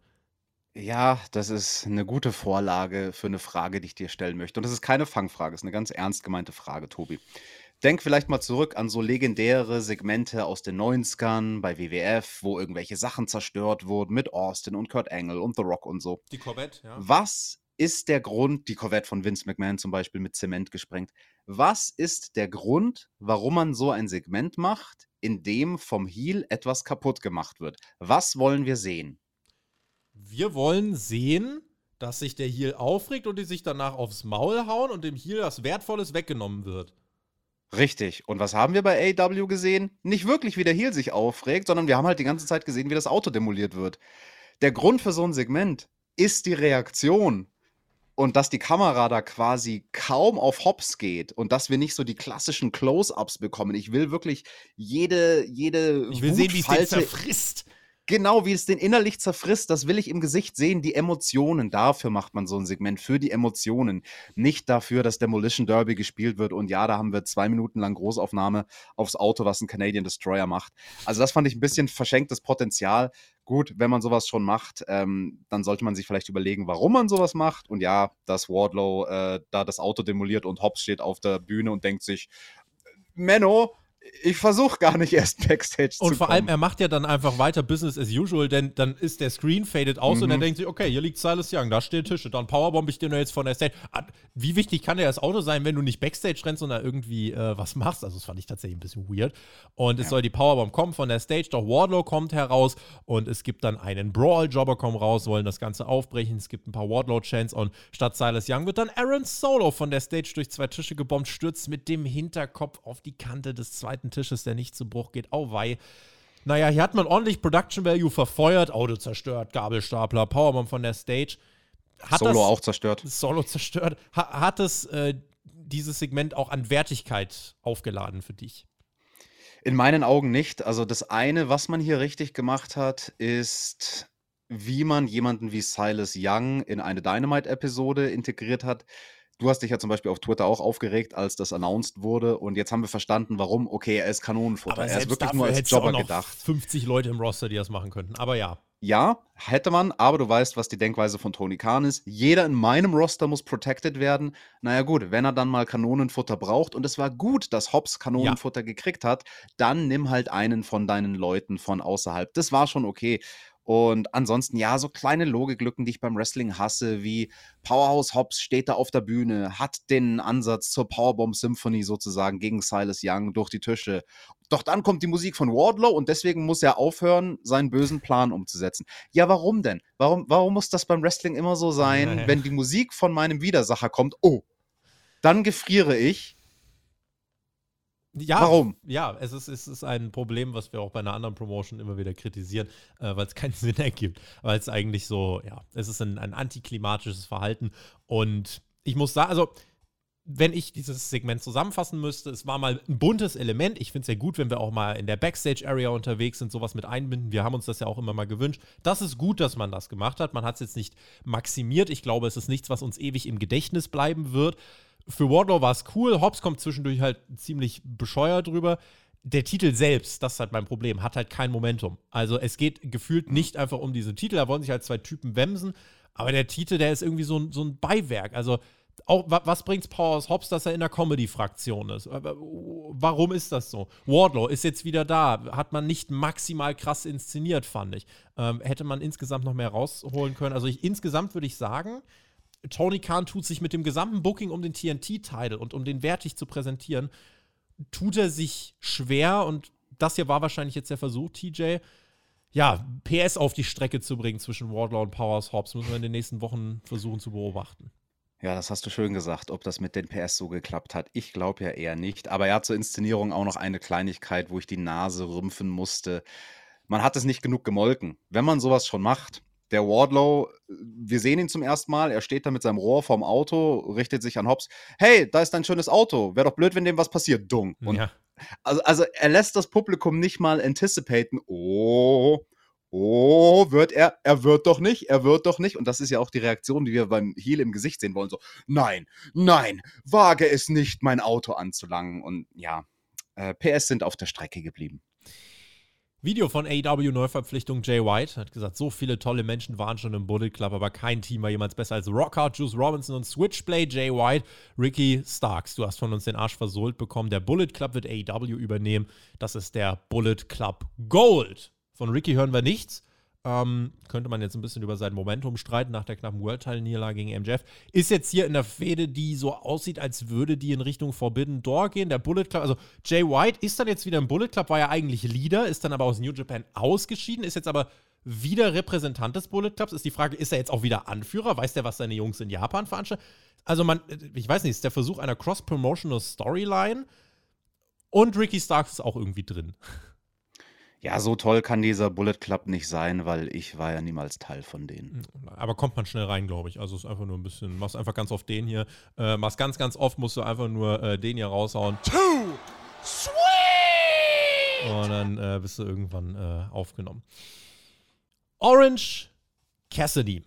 Ja, das ist eine gute Vorlage für eine Frage, die ich dir stellen möchte. Und das ist keine Fangfrage, es ist eine ganz ernst gemeinte Frage, Tobi. Denk vielleicht mal zurück an so legendäre Segmente aus den 90ern bei WWF, wo irgendwelche Sachen zerstört wurden mit Austin und Kurt Angle und The Rock und so. Die Corvette, ja. Was ist der Grund, die Corvette von Vince McMahon zum Beispiel mit Zement gesprengt, was ist der Grund, warum man so ein Segment macht, in dem vom Heel etwas kaputt gemacht wird? Was wollen wir sehen? Wir wollen sehen, dass sich der Heel aufregt und die sich danach aufs Maul hauen und dem Heel das Wertvolles weggenommen wird. Richtig. Und was haben wir bei AW gesehen? Nicht wirklich, wie der Heel sich aufregt, sondern wir haben halt die ganze Zeit gesehen, wie das Auto demoliert wird. Der Grund für so ein Segment ist die Reaktion. Und dass die Kamera da quasi kaum auf Hops geht und dass wir nicht so die klassischen Close-Ups bekommen. Ich will wirklich jede, jede Ich will sehen, wie es Wutfalte- zerfrisst. Genau, wie es den innerlich zerfrisst, das will ich im Gesicht sehen. Die Emotionen, dafür macht man so ein Segment, für die Emotionen. Nicht dafür, dass Demolition Derby gespielt wird. Und ja, da haben wir zwei Minuten lang Großaufnahme aufs Auto, was ein Canadian Destroyer macht. Also das fand ich ein bisschen verschenktes Potenzial. Gut, wenn man sowas schon macht, ähm, dann sollte man sich vielleicht überlegen, warum man sowas macht. Und ja, dass Wardlow äh, da das Auto demoliert und Hobbs steht auf der Bühne und denkt sich, Menno, ich versuche gar nicht erst Backstage zu Und vor allem, er macht ja dann einfach weiter Business as usual, denn dann ist der Screen faded aus und er Mhm. denkt sich, okay, hier liegt Silas Young, da stehen Tische, dann powerbomb ich den jetzt von der Stage. Ah, Wie wichtig kann dir das Auto sein, wenn du nicht Backstage rennst und da irgendwie äh, was machst? Also, das fand ich tatsächlich ein bisschen weird. Und es Ja. soll die Powerbomb kommen von der Stage, doch Wardlow kommt heraus und es gibt dann einen Brawl. Jobber kommen raus, wollen das Ganze aufbrechen. Es gibt ein paar Wardlow-Chants und statt Silas Young wird dann Aaron Solo von der Stage durch zwei Tische gebombt, stürzt mit dem Hinterkopf auf die Kante des zweiten Tisches, der nicht zu Bruch geht. Au wei. Naja, hier hat man ordentlich Production Value verfeuert, Auto zerstört, Gabelstapler, Powerbomb von der Stage. Hat Solo das, auch zerstört. Solo zerstört. Ha, hat es äh, dieses Segment auch an Wertigkeit aufgeladen für dich? In meinen Augen nicht. Also das eine, was man hier richtig gemacht hat, ist, wie man jemanden wie Silas Young in eine Dynamite-Episode integriert hat. Du hast dich ja zum Beispiel auf Twitter auch aufgeregt, als das announced wurde. Und jetzt haben wir verstanden, warum. Okay, er ist Kanonenfutter. Aber er ist wirklich nur als Jobber gedacht. 50 Leute im Roster, die das machen könnten. Aber ja. Ja, hätte man, aber du weißt, was die Denkweise von Tony Khan ist. Jeder in meinem Roster muss protected werden. Naja, gut, wenn er dann mal Kanonenfutter braucht und es war gut, dass Hobbs Kanonenfutter gekriegt hat, dann nimm halt einen von deinen Leuten von außerhalb. Das war schon okay. Und ansonsten, ja, so kleine Logiklücken, die ich beim Wrestling hasse, wie Powerhouse Hobbs steht da auf der Bühne, hat den Ansatz zur Powerbomb Symphony sozusagen gegen Silas Young durch die Tische. Doch dann kommt die Musik von Wardlow und deswegen muss er aufhören, seinen bösen Plan umzusetzen. Ja, warum denn? Warum, warum muss das beim Wrestling immer so sein, Naja. (laughs) wenn die Musik von meinem Widersacher kommt? Oh, dann gefriere ich. Ja, Warum? Ja, es ist, es ist ein Problem, was wir auch bei einer anderen Promotion immer wieder kritisieren, äh, weil es keinen (laughs) Sinn ergibt. Weil es eigentlich so, ja, es ist ein, ein antiklimatisches Verhalten. Und ich muss sagen, also, wenn ich dieses Segment zusammenfassen müsste, es war mal ein buntes Element. Ich finde es ja gut, wenn wir auch mal in der Backstage-Area unterwegs sind, sowas mit einbinden. Wir haben uns das ja auch immer mal gewünscht. Das ist gut, dass man das gemacht hat. Man hat es jetzt nicht maximiert. Ich glaube, es ist nichts, was uns ewig im Gedächtnis bleiben wird. Für Wardlow war es cool. Hobbs kommt zwischendurch halt ziemlich bescheuert drüber. Der Titel selbst, das ist halt mein Problem, hat halt kein Momentum. Also es geht gefühlt nicht einfach um diesen Titel. Da wollen sich halt zwei Typen wemsen. Aber der Titel, der ist irgendwie so ein, so ein Beiwerk. Also auch, wa- was bringt's Powers Hobbs, dass er in der Comedy-Fraktion ist? Warum ist das so? Wardlow ist jetzt wieder da. Hat man nicht maximal krass inszeniert, fand ich. Ähm, hätte man insgesamt noch mehr rausholen können. Also ich, insgesamt würde ich sagen, Tony Khan tut sich mit dem gesamten Booking um den TNT-Title und um den wertig zu präsentieren, tut er sich schwer und das hier war wahrscheinlich jetzt der Versuch, TJ, ja, PS auf die Strecke zu bringen zwischen Wardlow und Powers Hobbs. Müssen wir in den nächsten Wochen versuchen zu beobachten. Ja, das hast du schön gesagt, ob das mit den PS so geklappt hat. Ich glaube ja eher nicht. Aber ja, zur Inszenierung auch noch eine Kleinigkeit, wo ich die Nase rümpfen musste. Man hat es nicht genug gemolken. Wenn man sowas schon macht, der Wardlow, wir sehen ihn zum ersten Mal, er steht da mit seinem Rohr vorm Auto, richtet sich an Hobbs. Hey, da ist dein schönes Auto. Wäre doch blöd, wenn dem was passiert. Dung. Und ja. also, also er lässt das Publikum nicht mal anticipaten. Oh, oh, wird er, er wird doch nicht, er wird doch nicht. Und das ist ja auch die Reaktion, die wir beim Heel im Gesicht sehen wollen. So, nein, nein, wage es nicht, mein Auto anzulangen. Und ja, äh, PS sind auf der Strecke geblieben. Video von AEW Neuverpflichtung Jay White hat gesagt, so viele tolle Menschen waren schon im Bullet Club, aber kein Team war jemals besser als Rockhard, Juice Robinson und Switchblade Jay White. Ricky Starks, du hast von uns den Arsch versohlt bekommen. Der Bullet Club wird AEW übernehmen. Das ist der Bullet Club Gold. Von Ricky hören wir nichts. Ähm, könnte man jetzt ein bisschen über sein Momentum streiten nach der knappen World-Title-Niederlage gegen MJF. Ist jetzt hier in der Fehde, die so aussieht, als würde die in Richtung Forbidden Door gehen. Der Bullet Club, also Jay White ist dann jetzt wieder im Bullet Club, war ja eigentlich Leader, ist dann aber aus New Japan ausgeschieden, ist jetzt aber wieder Repräsentant des Bullet Clubs. Ist die Frage, ist er jetzt auch wieder Anführer? Weiß der, was seine Jungs in Japan veranstalten? Also man, ich weiß nicht, ist der Versuch einer Cross-Promotional Storyline und Ricky Starks ist auch irgendwie drin. Ja, so toll kann dieser Bullet Club nicht sein, weil ich war ja niemals Teil von denen. Aber kommt man schnell rein, glaube ich. Also es ist einfach nur ein bisschen, machst einfach ganz oft den hier. Äh, machst ganz, ganz oft, musst du einfach nur äh, den hier raushauen. Too sweet! Und dann äh, bist du irgendwann äh, aufgenommen. Orange Cassidy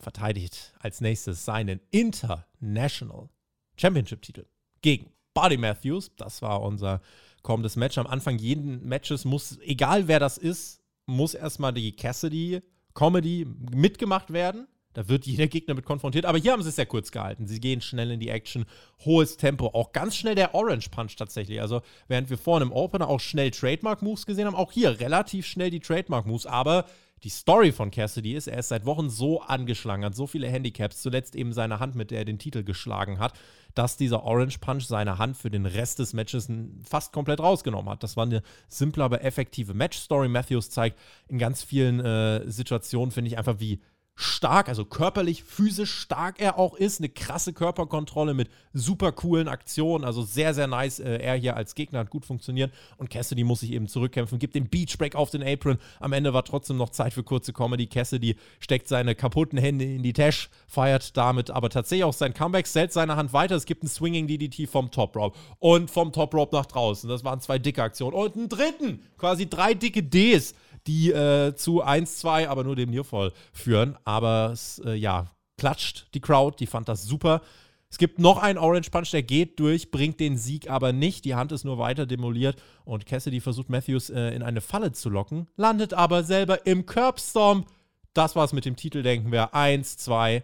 verteidigt als nächstes seinen International Championship-Titel gegen Buddy Matthews. Das war unser kommendes Match. Am Anfang jeden Matches muss, egal wer das ist, muss erstmal die Cassidy-Comedy mitgemacht werden. Da wird jeder Gegner mit konfrontiert. Aber hier haben sie es sehr kurz gehalten. Sie gehen schnell in die Action, hohes Tempo. Auch ganz schnell der Orange Punch tatsächlich. Also, während wir vorhin im Opener auch schnell Trademark-Moves gesehen haben, auch hier relativ schnell die Trademark-Moves. Aber die Story von Cassidy ist, er ist seit Wochen so angeschlagen, hat so viele Handicaps, zuletzt eben seine Hand, mit der er den Titel geschlagen hat, dass dieser Orange Punch seine Hand für den Rest des Matches fast komplett rausgenommen hat. Das war eine simple, aber effektive Match-Story. Matthews zeigt in ganz vielen äh, Situationen, finde ich, einfach, wie stark, also körperlich, physisch stark er auch ist. Eine krasse Körperkontrolle mit super coolen Aktionen. Also sehr, sehr nice. Äh, er hier als Gegner hat gut funktioniert. Und Cassidy muss sich eben zurückkämpfen, gibt den Beachbreak auf den Apron. Am Ende war trotzdem noch Zeit für kurze Comedy. Cassidy steckt seine kaputten Hände in die Tasche, feiert damit aber tatsächlich auch sein Comeback, stellt seine Hand weiter. Es gibt einen Swinging DDT vom Top Rope und vom Top Rope nach draußen. Das waren zwei dicke Aktionen. Und einen dritten, quasi drei dicke Ds die äh, zu 1-2, aber nur dem Nearfall führen. Aber es, äh, ja, klatscht die Crowd, die fand das super. Es gibt noch einen Orange Punch, der geht durch, bringt den Sieg aber nicht. Die Hand ist nur weiter demoliert und Cassidy versucht Matthews äh, in eine Falle zu locken, landet aber selber im Curbstomp. Das war's mit dem Titel, denken wir. 1, 2,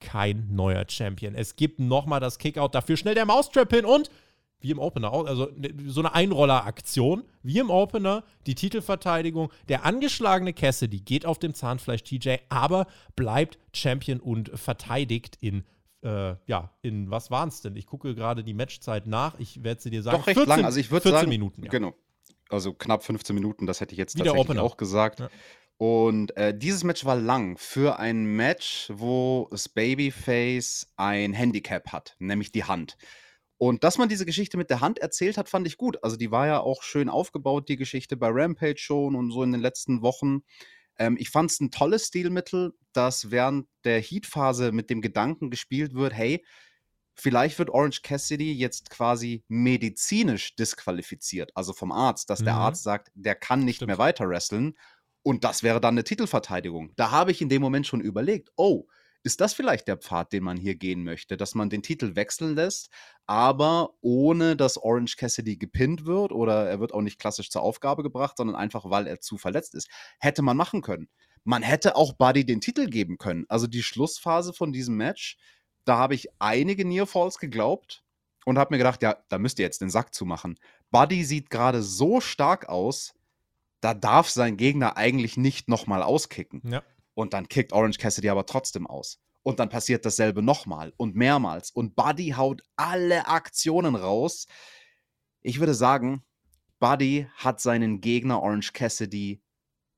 kein neuer Champion. Es gibt nochmal das Kickout, dafür schnell der Mousetrap hin und wie im Opener, also ne, so eine Einroller-Aktion, wie im Opener, die Titelverteidigung. Der angeschlagene Cassidy geht auf dem Zahnfleisch TJ, aber bleibt Champion und verteidigt in, äh, ja, in was waren es denn? Ich gucke gerade die Matchzeit nach, ich werde sie dir sagen. Doch recht 14, lang, also ich würde sagen, Minuten. Ja. Genau, also knapp 15 Minuten, das hätte ich jetzt Wie tatsächlich auch gesagt. Ja. Und äh, dieses Match war lang für ein Match, wo das Babyface ein Handicap hat, nämlich die Hand. Und dass man diese Geschichte mit der Hand erzählt hat, fand ich gut. Also die war ja auch schön aufgebaut, die Geschichte bei Rampage schon und so in den letzten Wochen. Ähm, ich fand es ein tolles Stilmittel, dass während der Heat-Phase mit dem Gedanken gespielt wird, hey, vielleicht wird Orange Cassidy jetzt quasi medizinisch disqualifiziert, also vom Arzt, dass mhm. der Arzt sagt, der kann nicht Stimmt. mehr weiter wresteln. Und das wäre dann eine Titelverteidigung. Da habe ich in dem Moment schon überlegt, oh, ist das vielleicht der Pfad, den man hier gehen möchte, dass man den Titel wechseln lässt, aber ohne dass Orange Cassidy gepinnt wird oder er wird auch nicht klassisch zur Aufgabe gebracht, sondern einfach, weil er zu verletzt ist. Hätte man machen können. Man hätte auch Buddy den Titel geben können. Also die Schlussphase von diesem Match, da habe ich einige Nearfalls geglaubt und habe mir gedacht, ja, da müsst ihr jetzt den Sack zumachen. Buddy sieht gerade so stark aus, da darf sein Gegner eigentlich nicht nochmal auskicken. Ja. Und dann kickt Orange Cassidy aber trotzdem aus. Und dann passiert dasselbe nochmal und mehrmals. Und Buddy haut alle Aktionen raus. Ich würde sagen, Buddy hat seinen Gegner Orange Cassidy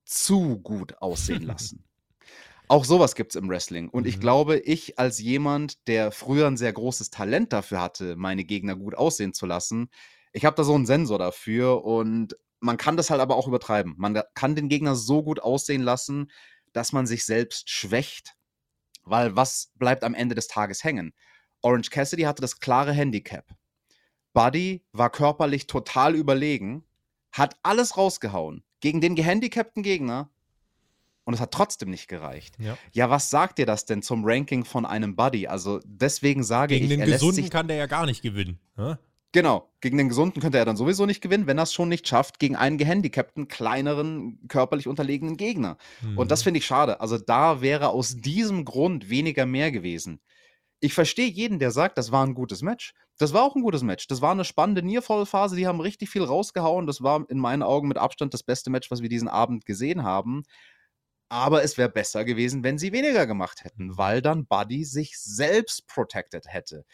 zu gut aussehen (laughs) lassen. Auch sowas gibt es im Wrestling. Und mhm. ich glaube, ich als jemand, der früher ein sehr großes Talent dafür hatte, meine Gegner gut aussehen zu lassen, ich habe da so einen Sensor dafür und man kann das halt aber auch übertreiben. Man kann den Gegner so gut aussehen lassen, dass man sich selbst schwächt. Weil was bleibt am Ende des Tages hängen? Orange Cassidy hatte das klare Handicap. Buddy war körperlich total überlegen, hat alles rausgehauen gegen den gehandicapten Gegner und es hat trotzdem nicht gereicht. Ja. ja, was sagt dir das denn zum Ranking von einem Buddy? Also deswegen sage gegen ich, gegen den Gesunden kann der ja gar nicht gewinnen. Ja? Genau, gegen den Gesunden könnte er dann sowieso nicht gewinnen, wenn er es schon nicht schafft, gegen einen gehandicapten, kleineren, körperlich unterlegenen Gegner. Mhm. Und das mhm. finde ich schade. Also da wäre aus diesem Grund weniger mehr gewesen. Ich verstehe jeden, der sagt, das war ein gutes Match. Das war auch ein gutes Match. Das war eine spannende Nearfall-Phase. Die haben richtig viel rausgehauen. Das war in meinen Augen mit Abstand das beste Match, was wir diesen Abend gesehen haben. Aber es wäre besser gewesen, wenn sie weniger gemacht hätten, weil dann Buddy sich selbst protected hätte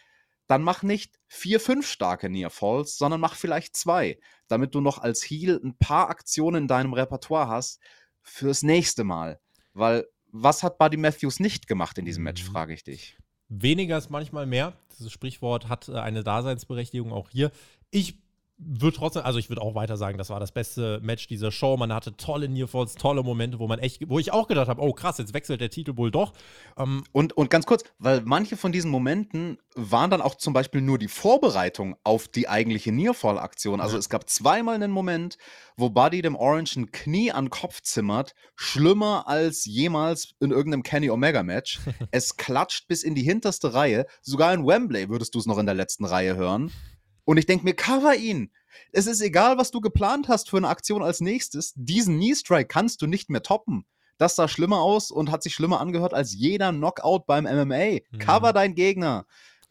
dann mach nicht vier, fünf starke Near Falls, sondern mach vielleicht zwei, damit du noch als Heal ein paar Aktionen in deinem Repertoire hast fürs nächste Mal. Weil was hat Buddy Matthews nicht gemacht in diesem Match, mhm. frage ich dich. Weniger ist manchmal mehr. Dieses Sprichwort hat äh, eine Daseinsberechtigung auch hier. Ich würde trotzdem, also ich würde auch weiter sagen, das war das beste Match dieser Show. Man hatte tolle Nearfalls, tolle Momente, wo man echt, wo ich auch gedacht habe, oh krass, jetzt wechselt der Titel wohl doch. Ähm und, und ganz kurz, weil manche von diesen Momenten waren dann auch zum Beispiel nur die Vorbereitung auf die eigentliche Nearfall-Aktion. Also ja. es gab zweimal einen Moment, wo Buddy dem Orange ein Knie an Kopf zimmert, schlimmer als jemals in irgendeinem Kenny Omega-Match. (laughs) es klatscht bis in die hinterste Reihe. Sogar in Wembley würdest du es noch in der letzten Reihe hören. Und ich denke mir, cover ihn. Es ist egal, was du geplant hast für eine Aktion als nächstes. Diesen Knee-Strike kannst du nicht mehr toppen. Das sah schlimmer aus und hat sich schlimmer angehört als jeder Knockout beim MMA. Mhm. Cover deinen Gegner.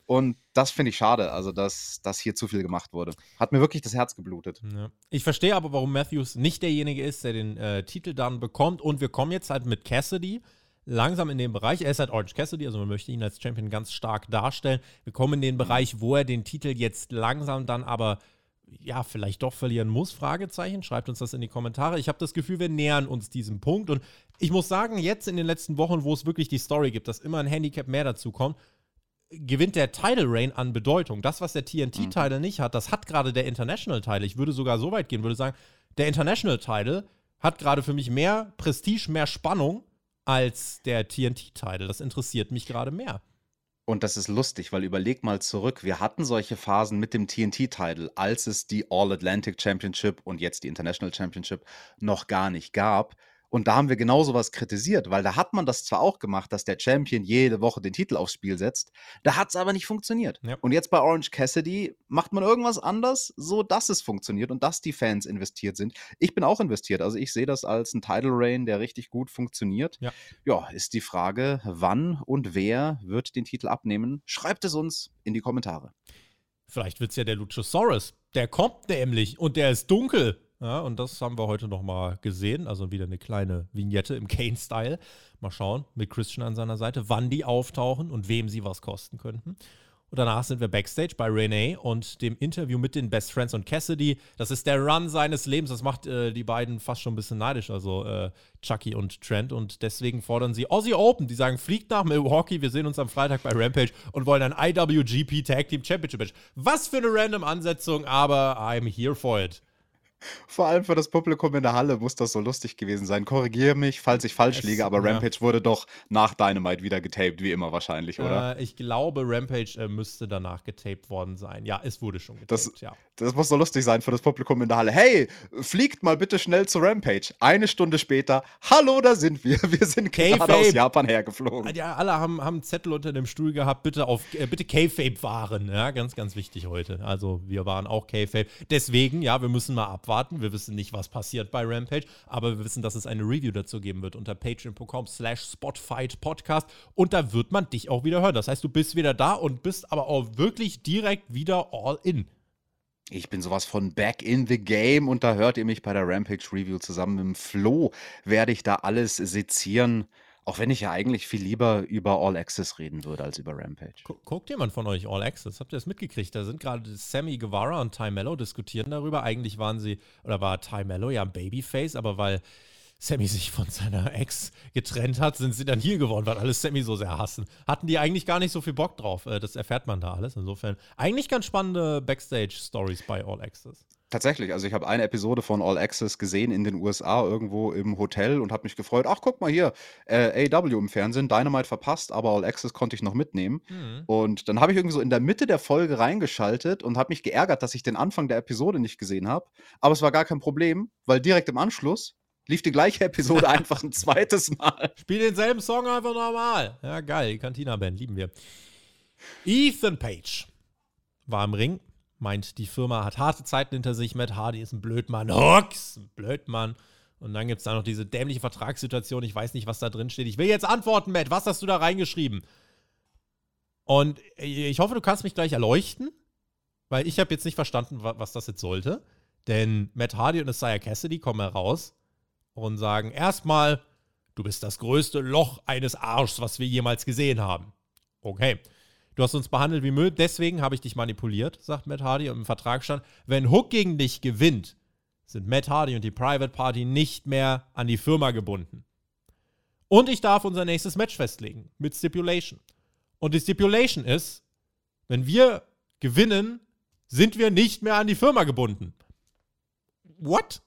Und das finde ich schade, also dass, dass hier zu viel gemacht wurde. Hat mir wirklich das Herz geblutet. Ja. Ich verstehe aber, warum Matthews nicht derjenige ist, der den äh, Titel dann bekommt. Und wir kommen jetzt halt mit Cassidy langsam in den Bereich, er ist halt Orange Cassidy, also man möchte ihn als Champion ganz stark darstellen. Wir kommen in den Bereich, wo er den Titel jetzt langsam dann aber ja, vielleicht doch verlieren muss? Fragezeichen. Schreibt uns das in die Kommentare. Ich habe das Gefühl, wir nähern uns diesem Punkt. Und ich muss sagen, jetzt in den letzten Wochen, wo es wirklich die Story gibt, dass immer ein Handicap mehr dazu kommt, gewinnt der Title Reign an Bedeutung. Das, was der TNT-Title mhm. nicht hat, das hat gerade der International-Title. Ich würde sogar so weit gehen, würde sagen, der International-Title hat gerade für mich mehr Prestige, mehr Spannung als der TNT-Title. Das interessiert mich gerade mehr. Und das ist lustig, weil überleg mal zurück, wir hatten solche Phasen mit dem TNT-Title, als es die All-Atlantic Championship und jetzt die International Championship noch gar nicht gab. Und da haben wir genau so was kritisiert, weil da hat man das zwar auch gemacht, dass der Champion jede Woche den Titel aufs Spiel setzt, da hat es aber nicht funktioniert. Ja. Und jetzt bei Orange Cassidy macht man irgendwas anders, so dass es funktioniert und dass die Fans investiert sind. Ich bin auch investiert, also ich sehe das als ein Title Reign, der richtig gut funktioniert. Ja. ja, ist die Frage, wann und wer wird den Titel abnehmen? Schreibt es uns in die Kommentare. Vielleicht wird es ja der Luchasaurus. Der kommt nämlich und der ist dunkel. Ja, und das haben wir heute nochmal gesehen. Also wieder eine kleine Vignette im Kane-Style. Mal schauen, mit Christian an seiner Seite, wann die auftauchen und wem sie was kosten könnten. Und danach sind wir backstage bei Renee und dem Interview mit den Best Friends und Cassidy. Das ist der Run seines Lebens. Das macht äh, die beiden fast schon ein bisschen neidisch, also äh, Chucky und Trent. Und deswegen fordern sie Aussie Open. Die sagen, fliegt nach Milwaukee. Wir sehen uns am Freitag bei Rampage und wollen ein IWGP Tag Team Championship. Was für eine random Ansetzung, aber I'm here for it. Vor allem für das Publikum in der Halle muss das so lustig gewesen sein. Korrigiere mich, falls ich falsch es, liege, aber ja. Rampage wurde doch nach Dynamite wieder getaped, wie immer wahrscheinlich, oder? Äh, ich glaube, Rampage äh, müsste danach getaped worden sein. Ja, es wurde schon getaped, das, ja. Das muss so lustig sein für das Publikum in der Halle. Hey, fliegt mal bitte schnell zu Rampage. Eine Stunde später, hallo, da sind wir. (laughs) Wir sind gerade aus Japan hergeflogen. Ja, alle haben, haben einen Zettel unter dem Stuhl gehabt, bitte auf, äh, bitte K-Fape waren. Ja, ganz, ganz wichtig heute. Also, wir waren auch K-Fape. Deswegen, ja, wir müssen mal abwarten abwarten. Wir wissen nicht, was passiert bei Rampage, aber wir wissen, dass es eine Review dazu geben wird unter patreon.com slash spotfight podcast und da wird man dich auch wieder hören. Das heißt, du bist wieder da und bist aber auch wirklich direkt wieder all in. Ich bin sowas von back in the game und da hört ihr mich bei der Rampage Review zusammen mit dem Flo. Werde ich da alles sezieren. Auch wenn ich ja eigentlich viel lieber über All Access reden würde als über Rampage. Guckt jemand von euch All Access? Habt ihr das mitgekriegt? Da sind gerade Sammy Guevara und Ty Mello diskutieren darüber. Eigentlich waren sie, oder war Ty Mello ja ein Babyface, aber weil Sammy sich von seiner Ex getrennt hat, sind sie dann hier geworden, weil alle Sammy so sehr hassen. Hatten die eigentlich gar nicht so viel Bock drauf. Äh, das erfährt man da alles. Insofern eigentlich ganz spannende Backstage-Stories bei All Access. Tatsächlich, also ich habe eine Episode von All Access gesehen in den USA irgendwo im Hotel und habe mich gefreut. Ach, guck mal hier, äh, AW im Fernsehen, Dynamite verpasst, aber All Access konnte ich noch mitnehmen. Mhm. Und dann habe ich irgendwie so in der Mitte der Folge reingeschaltet und habe mich geärgert, dass ich den Anfang der Episode nicht gesehen habe. Aber es war gar kein Problem, weil direkt im Anschluss lief die gleiche Episode (laughs) einfach ein zweites Mal. Spiel denselben Song einfach normal. Ja, geil, die Cantina-Band, lieben wir. Ethan Page war im Ring meint, die Firma hat harte Zeiten hinter sich. Matt Hardy ist ein Blödmann. Hawks, ein Blödmann. Und dann gibt es da noch diese dämliche Vertragssituation. Ich weiß nicht, was da drin steht. Ich will jetzt antworten, Matt. Was hast du da reingeschrieben? Und ich hoffe, du kannst mich gleich erleuchten, weil ich habe jetzt nicht verstanden, was das jetzt sollte. Denn Matt Hardy und Isaiah Cassidy kommen heraus und sagen: Erstmal, du bist das größte Loch eines Arschs, was wir jemals gesehen haben. Okay. Du hast uns behandelt wie Müll, deswegen habe ich dich manipuliert, sagt Matt Hardy. Und im Vertrag stand, wenn Hook gegen dich gewinnt, sind Matt Hardy und die Private Party nicht mehr an die Firma gebunden. Und ich darf unser nächstes Match festlegen mit Stipulation. Und die Stipulation ist, wenn wir gewinnen, sind wir nicht mehr an die Firma gebunden. What?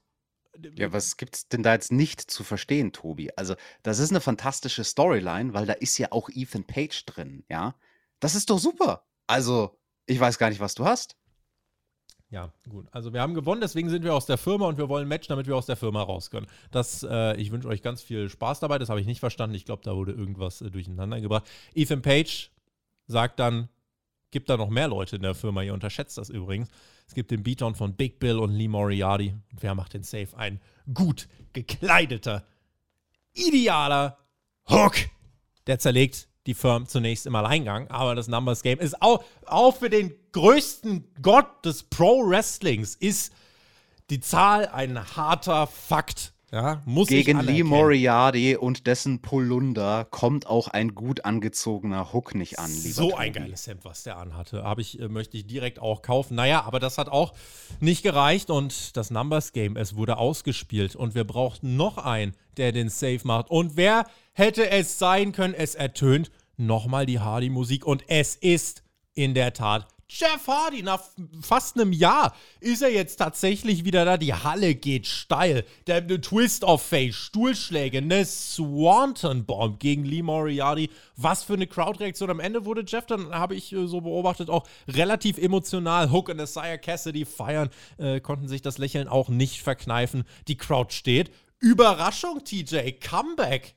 Ja, was gibt's denn da jetzt nicht zu verstehen, Tobi? Also, das ist eine fantastische Storyline, weil da ist ja auch Ethan Page drin, ja? Das ist doch super. Also, ich weiß gar nicht, was du hast. Ja, gut. Also wir haben gewonnen, deswegen sind wir aus der Firma und wir wollen ein Match, damit wir aus der Firma raus können. Das, äh, ich wünsche euch ganz viel Spaß dabei. Das habe ich nicht verstanden. Ich glaube, da wurde irgendwas äh, durcheinander gebracht. Ethan Page sagt dann, gibt da noch mehr Leute in der Firma. Ihr unterschätzt das übrigens. Es gibt den Beatdown von Big Bill und Lee Moriarty. Und wer macht den Safe? Ein gut gekleideter, idealer Hook. Der zerlegt die Firm zunächst im Alleingang, aber das Numbers Game ist auch, auch für den größten Gott des Pro Wrestlings ist die Zahl ein harter Fakt. Ja, muss Gegen Lee Moriarty und dessen Polunder kommt auch ein gut angezogener Hook nicht an, lieber So Tobi. ein geiles Hemd, was der anhatte. Habe ich, äh, möchte ich direkt auch kaufen. Naja, aber das hat auch nicht gereicht und das Numbers Game, es wurde ausgespielt und wir brauchten noch einen, der den Save macht. Und wer hätte es sein können? Es ertönt nochmal die Hardy-Musik und es ist in der Tat Jeff Hardy, nach fast einem Jahr ist er jetzt tatsächlich wieder da. Die Halle geht steil. Der, der Twist of Fate, Stuhlschläge, eine Swanton Bomb gegen Lee Moriarty. Was für eine Crowdreaktion. Am Ende wurde Jeff dann, habe ich äh, so beobachtet, auch relativ emotional. Hook und Isaiah Cassidy feiern, äh, konnten sich das Lächeln auch nicht verkneifen. Die Crowd steht. Überraschung, TJ, Comeback.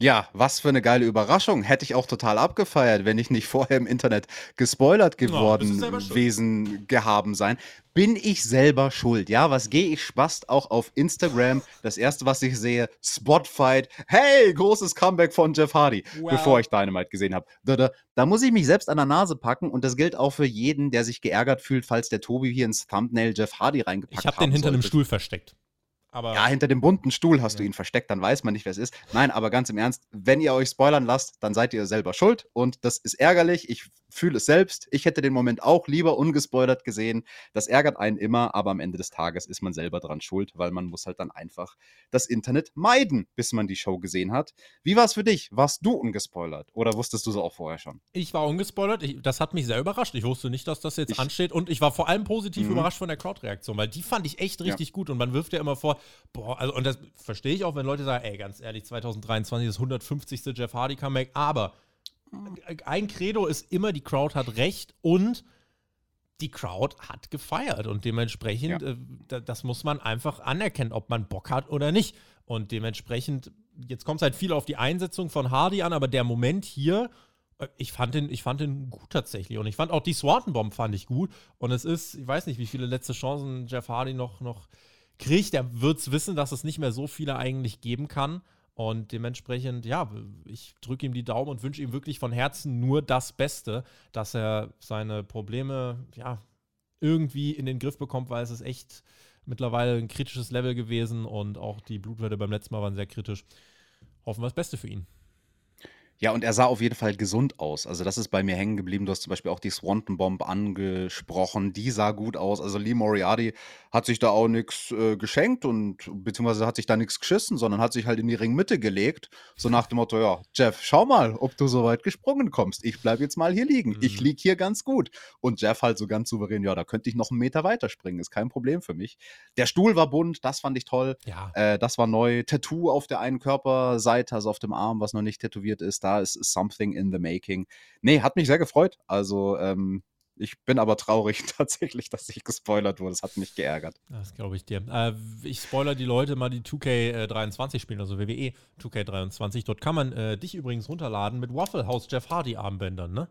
Ja, was für eine geile Überraschung. Hätte ich auch total abgefeiert, wenn ich nicht vorher im Internet gespoilert geworden gewesen gehaben sein. Bin ich selber schuld, ja? Was gehe ich spast auch auf Instagram? Das erste, was ich sehe, Spotfight. Hey, großes Comeback von Jeff Hardy, well. bevor ich Dynamite gesehen habe. Da, da, da muss ich mich selbst an der Nase packen und das gilt auch für jeden, der sich geärgert fühlt, falls der Tobi hier ins Thumbnail Jeff Hardy reingepackt hat. Ich habe den hinter einem Stuhl versteckt. Aber ja, hinter dem bunten Stuhl hast ja. du ihn versteckt, dann weiß man nicht, wer es ist. Nein, aber ganz im Ernst, wenn ihr euch spoilern lasst, dann seid ihr selber schuld und das ist ärgerlich. Ich fühle es selbst. Ich hätte den Moment auch lieber ungespoilert gesehen. Das ärgert einen immer, aber am Ende des Tages ist man selber dran schuld, weil man muss halt dann einfach das Internet meiden, bis man die Show gesehen hat. Wie war es für dich? Warst du ungespoilert oder wusstest du es auch vorher schon? Ich war ungespoilert. Ich, das hat mich sehr überrascht. Ich wusste nicht, dass das jetzt ich, ansteht und ich war vor allem positiv mhm. überrascht von der Crowdreaktion, weil die fand ich echt richtig ja. gut und man wirft ja immer vor, boah, also und das verstehe ich auch, wenn Leute sagen, ey, ganz ehrlich, 2023 ist das 150. Jeff Hardy Comeback, aber ein Credo ist immer, die Crowd hat recht und die Crowd hat gefeiert und dementsprechend, ja. äh, das muss man einfach anerkennen, ob man Bock hat oder nicht. Und dementsprechend, jetzt kommt es halt viel auf die Einsetzung von Hardy an, aber der Moment hier, äh, ich fand den, ich fand den gut tatsächlich. Und ich fand auch die Swanton Bomb fand ich gut. Und es ist, ich weiß nicht, wie viele letzte Chancen Jeff Hardy noch, noch kriegt. Er wird es wissen, dass es nicht mehr so viele eigentlich geben kann. Und dementsprechend, ja, ich drücke ihm die Daumen und wünsche ihm wirklich von Herzen nur das Beste, dass er seine Probleme, ja, irgendwie in den Griff bekommt, weil es ist echt mittlerweile ein kritisches Level gewesen und auch die Blutwerte beim letzten Mal waren sehr kritisch. Hoffen wir das Beste für ihn. Ja, und er sah auf jeden Fall gesund aus. Also, das ist bei mir hängen geblieben. Du hast zum Beispiel auch die Swanton Bomb angesprochen. Die sah gut aus. Also, Lee Moriarty hat sich da auch nichts äh, geschenkt und beziehungsweise hat sich da nichts geschissen, sondern hat sich halt in die Ringmitte gelegt. So nach dem Motto: Ja, Jeff, schau mal, ob du so weit gesprungen kommst. Ich bleibe jetzt mal hier liegen. Ich mhm. lieg hier ganz gut. Und Jeff halt so ganz souverän: Ja, da könnte ich noch einen Meter weiter springen. Ist kein Problem für mich. Der Stuhl war bunt, das fand ich toll. Ja. Äh, das war neu. Tattoo auf der einen Körperseite, also auf dem Arm, was noch nicht tätowiert ist da ist something in the making. Nee, hat mich sehr gefreut. Also, ähm, ich bin aber traurig (laughs) tatsächlich, dass ich gespoilert wurde. Das hat mich geärgert. Das glaube ich dir. Äh, ich spoiler die Leute mal, die 2K23 spielen, also WWE 2K23. Dort kann man äh, dich übrigens runterladen mit Waffle House Jeff Hardy Armbändern, ne?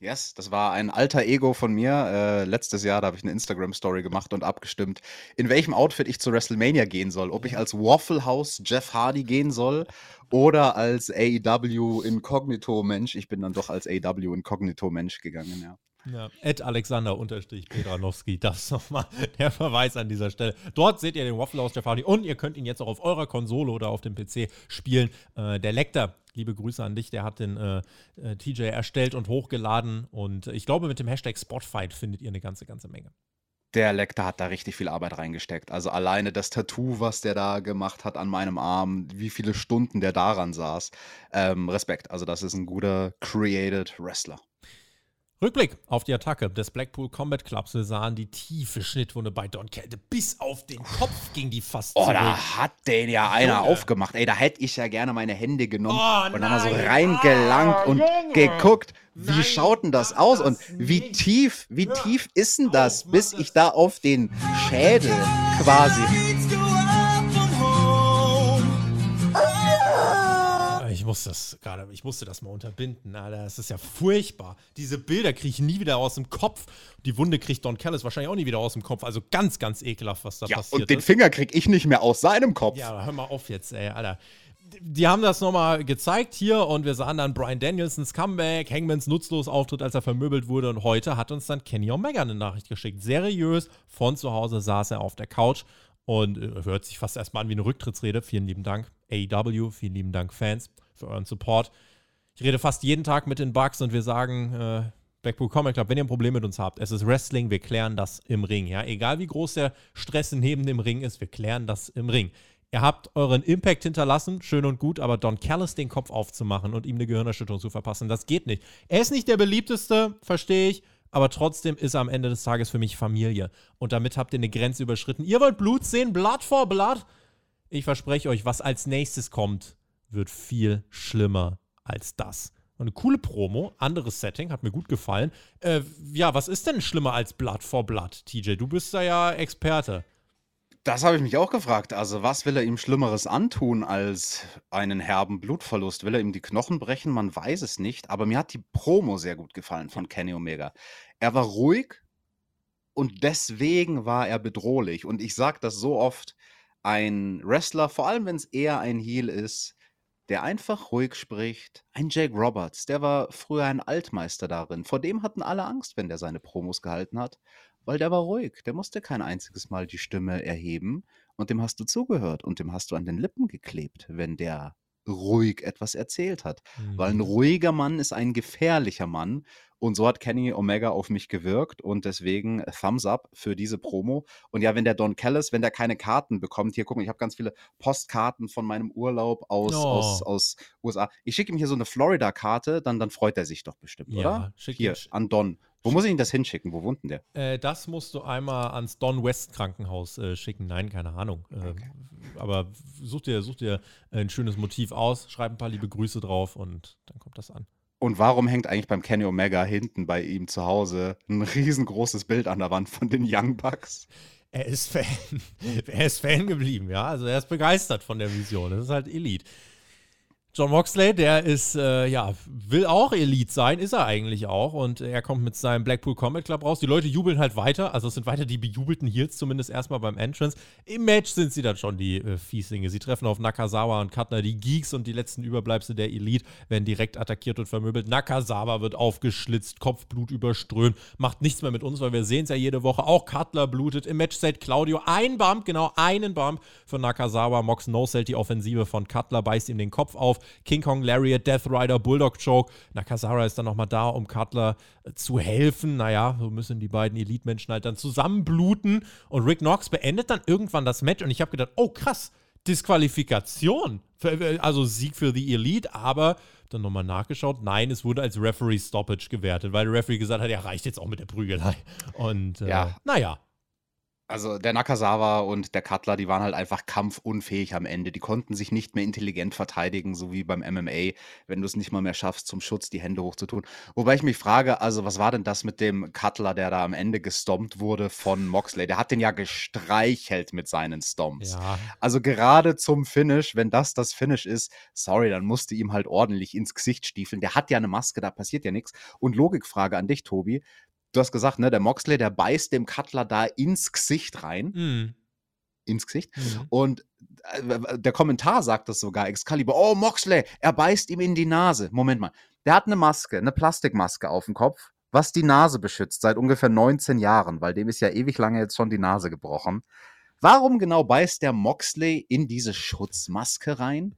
Yes, das war ein alter Ego von mir. Äh, letztes Jahr, da habe ich eine Instagram-Story gemacht und abgestimmt, in welchem Outfit ich zu WrestleMania gehen soll. Ob ich als Waffle House Jeff Hardy gehen soll oder als AEW Incognito-Mensch. Ich bin dann doch als AEW Incognito-Mensch gegangen, ja. Ja, Ed Alexander unterstrich Pedranowski, das nochmal der Verweis an dieser Stelle. Dort seht ihr den Waffle House Jeff Hardy und ihr könnt ihn jetzt auch auf eurer Konsole oder auf dem PC spielen. Äh, der Lecter liebe Grüße an dich, der hat den äh, äh TJ erstellt und hochgeladen. Und ich glaube, mit dem Hashtag Spotfight findet ihr eine ganze, ganze Menge. Der Lecter hat da richtig viel Arbeit reingesteckt. Also alleine das Tattoo, was der da gemacht hat an meinem Arm, wie viele Stunden der daran saß. Ähm, Respekt. Also das ist ein guter Created Wrestler. Rückblick auf die Attacke des Blackpool Combat Clubs. Wir sahen die tiefe Schnittwunde bei Don Kelly. Bis auf den Kopf ging die fast Oh, zurück. da hat den ja einer Junge. aufgemacht. Ey, da hätte ich ja gerne meine Hände genommen oh, und dann mal so reingelangt ah, und Junge. geguckt, wie nein, schaut denn das aus und wie nicht. tief, wie tief ist denn das, bis ich da auf den Schädel quasi ich muss das gerade, ich musste das mal unterbinden. Alter. Das ist ja furchtbar. Diese Bilder kriege ich nie wieder aus dem Kopf. Die Wunde kriegt Don Callis wahrscheinlich auch nie wieder aus dem Kopf. Also ganz, ganz ekelhaft, was da ja, passiert und den ist. Finger kriege ich nicht mehr aus seinem Kopf. Ja, hör mal auf jetzt, ey, Alter. Die haben das nochmal gezeigt hier und wir sahen dann Brian Danielsons Comeback, Hangmans nutzlos Auftritt, als er vermöbelt wurde und heute hat uns dann Kenny Omega eine Nachricht geschickt. Seriös, von zu Hause saß er auf der Couch Und äh, hört sich fast erstmal an wie eine Rücktrittsrede. Vielen lieben Dank, AEW, vielen lieben Dank, Fans, für euren Support. Ich rede fast jeden Tag mit den Bugs und wir sagen, äh, Blackpool Comic Club, wenn ihr ein Problem mit uns habt, es ist Wrestling, wir klären das im Ring. Ja? Egal wie groß der Stress neben dem Ring ist, wir klären das im Ring. Ihr habt euren Impact hinterlassen, schön und gut, aber Don Callis den Kopf aufzumachen und ihm eine Gehirnerschütterung zu verpassen, das geht nicht. Er ist nicht der beliebteste, verstehe ich, aber trotzdem ist er am Ende des Tages für mich Familie. Und damit habt ihr eine Grenze überschritten. Ihr wollt Blut sehen, Blood for Blood? Ich verspreche euch, was als nächstes kommt, wird viel schlimmer als das. Eine coole Promo, anderes Setting, hat mir gut gefallen. Äh, ja, was ist denn schlimmer als Blood for Blood, TJ? Du bist da ja Experte. Das habe ich mich auch gefragt. Also, was will er ihm Schlimmeres antun als einen herben Blutverlust? Will er ihm die Knochen brechen? Man weiß es nicht. Aber mir hat die Promo sehr gut gefallen von Kenny Omega. Er war ruhig und deswegen war er bedrohlich. Und ich sage das so oft: ein Wrestler, vor allem wenn es eher ein Heel ist, der einfach ruhig spricht. Ein Jake Roberts, der war früher ein Altmeister darin. Vor dem hatten alle Angst, wenn der seine Promos gehalten hat, weil der war ruhig. Der musste kein einziges Mal die Stimme erheben und dem hast du zugehört und dem hast du an den Lippen geklebt, wenn der ruhig etwas erzählt hat. Mhm. Weil ein mhm. ruhiger Mann ist ein gefährlicher Mann und so hat Kenny Omega auf mich gewirkt und deswegen äh, Thumbs up für diese Promo. Und ja, wenn der Don Callis, wenn der keine Karten bekommt, hier gucken, ich habe ganz viele Postkarten von meinem Urlaub aus, oh. aus, aus USA. Ich schicke ihm hier so eine Florida-Karte, dann, dann freut er sich doch bestimmt, ja, oder? Schick hier, an Don. Wo muss ich ihn das hinschicken? Wo wohnt denn der? Äh, das musst du einmal ans Don West Krankenhaus äh, schicken. Nein, keine Ahnung. Äh, okay. Aber such dir, such dir ein schönes Motiv aus, schreib ein paar liebe Grüße drauf und dann kommt das an. Und warum hängt eigentlich beim Kenny Omega hinten bei ihm zu Hause ein riesengroßes Bild an der Wand von den Young Bucks? Er ist Fan. (laughs) er ist Fan geblieben, ja. Also er ist begeistert von der Vision. Das ist halt Elite. John Moxley, der ist, äh, ja, will auch Elite sein, ist er eigentlich auch. Und er kommt mit seinem Blackpool Combat Club raus. Die Leute jubeln halt weiter. Also es sind weiter die bejubelten Heels, zumindest erstmal beim Entrance. Im Match sind sie dann schon die äh, Fieslinge. Sie treffen auf Nakazawa und Cutler, die Geeks und die letzten Überbleibsel der Elite werden direkt attackiert und vermöbelt. Nakazawa wird aufgeschlitzt, Kopfblut überströmt, macht nichts mehr mit uns, weil wir sehen es ja jede Woche. Auch Cutler blutet. Im Match seit Claudio ein Bump, genau einen Bump für Nakazawa. Mox no-sellt die Offensive von Cutler, beißt ihm den Kopf auf. King Kong Lariat, Death Rider, Bulldog Choke. Nakasara ist dann nochmal da, um Cutler äh, zu helfen. Naja, so müssen die beiden Elite-Menschen halt dann zusammenbluten. Und Rick Knox beendet dann irgendwann das Match. Und ich habe gedacht, oh krass, Disqualifikation. Äh, also Sieg für die Elite, aber dann nochmal nachgeschaut. Nein, es wurde als Referee Stoppage gewertet, weil der Referee gesagt hat, ja, reicht jetzt auch mit der Prügelei. Und äh, ja. naja, also der Nakazawa und der Cutler, die waren halt einfach kampfunfähig am Ende. Die konnten sich nicht mehr intelligent verteidigen, so wie beim MMA, wenn du es nicht mal mehr schaffst, zum Schutz die Hände hochzutun. Wobei ich mich frage, also was war denn das mit dem Cutler, der da am Ende gestompt wurde von Moxley? Der hat den ja gestreichelt mit seinen Stomps. Ja. Also gerade zum Finish, wenn das das Finish ist, sorry, dann musste ihm halt ordentlich ins Gesicht stiefeln. Der hat ja eine Maske, da passiert ja nichts. Und Logikfrage an dich, Tobi du hast gesagt, ne, der Moxley, der beißt dem Cutler da ins Gesicht rein. Mhm. Ins Gesicht. Mhm. Und äh, der Kommentar sagt das sogar, Excalibur, oh Moxley, er beißt ihm in die Nase. Moment mal, der hat eine Maske, eine Plastikmaske auf dem Kopf, was die Nase beschützt, seit ungefähr 19 Jahren, weil dem ist ja ewig lange jetzt schon die Nase gebrochen. Warum genau beißt der Moxley in diese Schutzmaske rein?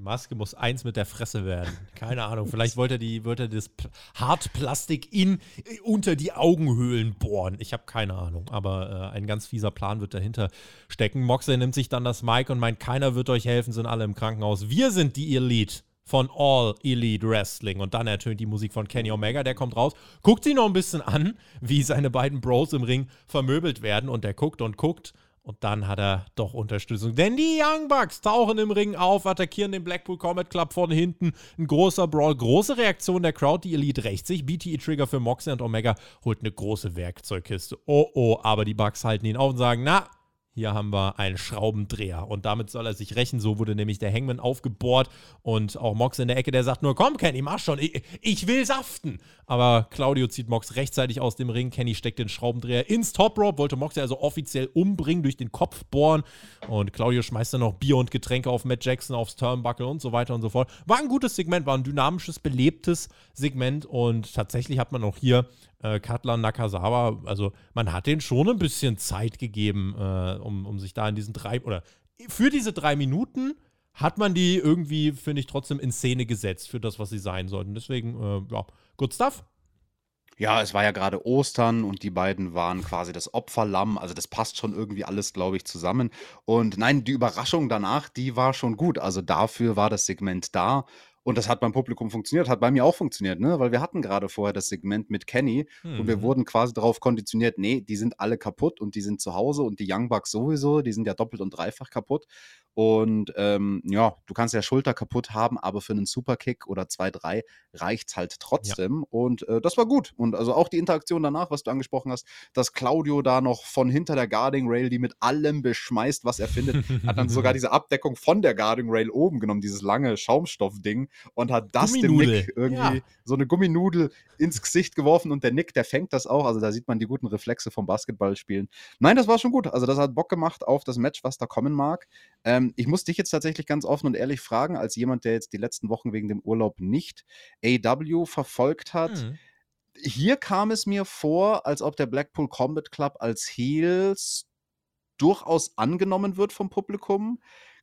Maske muss eins mit der Fresse werden. Keine Ahnung. Vielleicht wollte er, die, wollte er das Hartplastik in, unter die Augenhöhlen bohren. Ich habe keine Ahnung. Aber äh, ein ganz fieser Plan wird dahinter stecken. Moxley nimmt sich dann das Mic und meint, keiner wird euch helfen, sind alle im Krankenhaus. Wir sind die Elite von All Elite Wrestling. Und dann ertönt die Musik von Kenny Omega, der kommt raus, guckt sie noch ein bisschen an, wie seine beiden Bros im Ring vermöbelt werden. Und der guckt und guckt und dann hat er doch Unterstützung. Denn die Young Bucks tauchen im Ring auf, attackieren den Blackpool Comet Club von hinten. Ein großer Brawl, große Reaktion der Crowd. Die Elite rächt sich. BTE Trigger für Moxley und Omega holt eine große Werkzeugkiste. Oh oh, aber die Bucks halten ihn auf und sagen: Na, hier haben wir einen Schraubendreher und damit soll er sich rächen. So wurde nämlich der Hangman aufgebohrt und auch Mox in der Ecke, der sagt nur, komm Kenny, mach schon, ich, ich will saften. Aber Claudio zieht Mox rechtzeitig aus dem Ring. Kenny steckt den Schraubendreher ins Top Rope, wollte Mox also offiziell umbringen, durch den Kopf bohren und Claudio schmeißt dann noch Bier und Getränke auf Matt Jackson, aufs Turnbuckle und so weiter und so fort. War ein gutes Segment, war ein dynamisches, belebtes Segment und tatsächlich hat man auch hier äh, Cutler Nakazawa, also man hat denen schon ein bisschen Zeit gegeben, äh, um, um sich da in diesen drei, oder für diese drei Minuten hat man die irgendwie, finde ich, trotzdem in Szene gesetzt für das, was sie sein sollten. Deswegen, äh, ja, good stuff. Ja, es war ja gerade Ostern und die beiden waren quasi das Opferlamm. Also das passt schon irgendwie alles, glaube ich, zusammen. Und nein, die Überraschung danach, die war schon gut. Also dafür war das Segment da. Und das hat beim Publikum funktioniert, hat bei mir auch funktioniert, ne? Weil wir hatten gerade vorher das Segment mit Kenny und wir Mhm. wurden quasi darauf konditioniert, nee, die sind alle kaputt und die sind zu Hause und die Young Bucks sowieso, die sind ja doppelt und dreifach kaputt. Und ähm, ja, du kannst ja Schulter kaputt haben, aber für einen Superkick oder 2-3 reicht's halt trotzdem. Und äh, das war gut. Und also auch die Interaktion danach, was du angesprochen hast, dass Claudio da noch von hinter der Guarding Rail die mit allem beschmeißt, was er findet, hat dann sogar (laughs) diese Abdeckung von der Guarding Rail oben genommen, dieses lange Schaumstoffding, und hat das dem Nick irgendwie ja. so eine Gumminudel ins Gesicht geworfen und der Nick, der fängt das auch. Also da sieht man die guten Reflexe vom Basketballspielen. Nein, das war schon gut. Also das hat Bock gemacht auf das Match, was da kommen mag. Ähm, ich muss dich jetzt tatsächlich ganz offen und ehrlich fragen, als jemand, der jetzt die letzten Wochen wegen dem Urlaub nicht AW verfolgt hat. Mhm. Hier kam es mir vor, als ob der Blackpool Combat Club als Heels durchaus angenommen wird vom Publikum.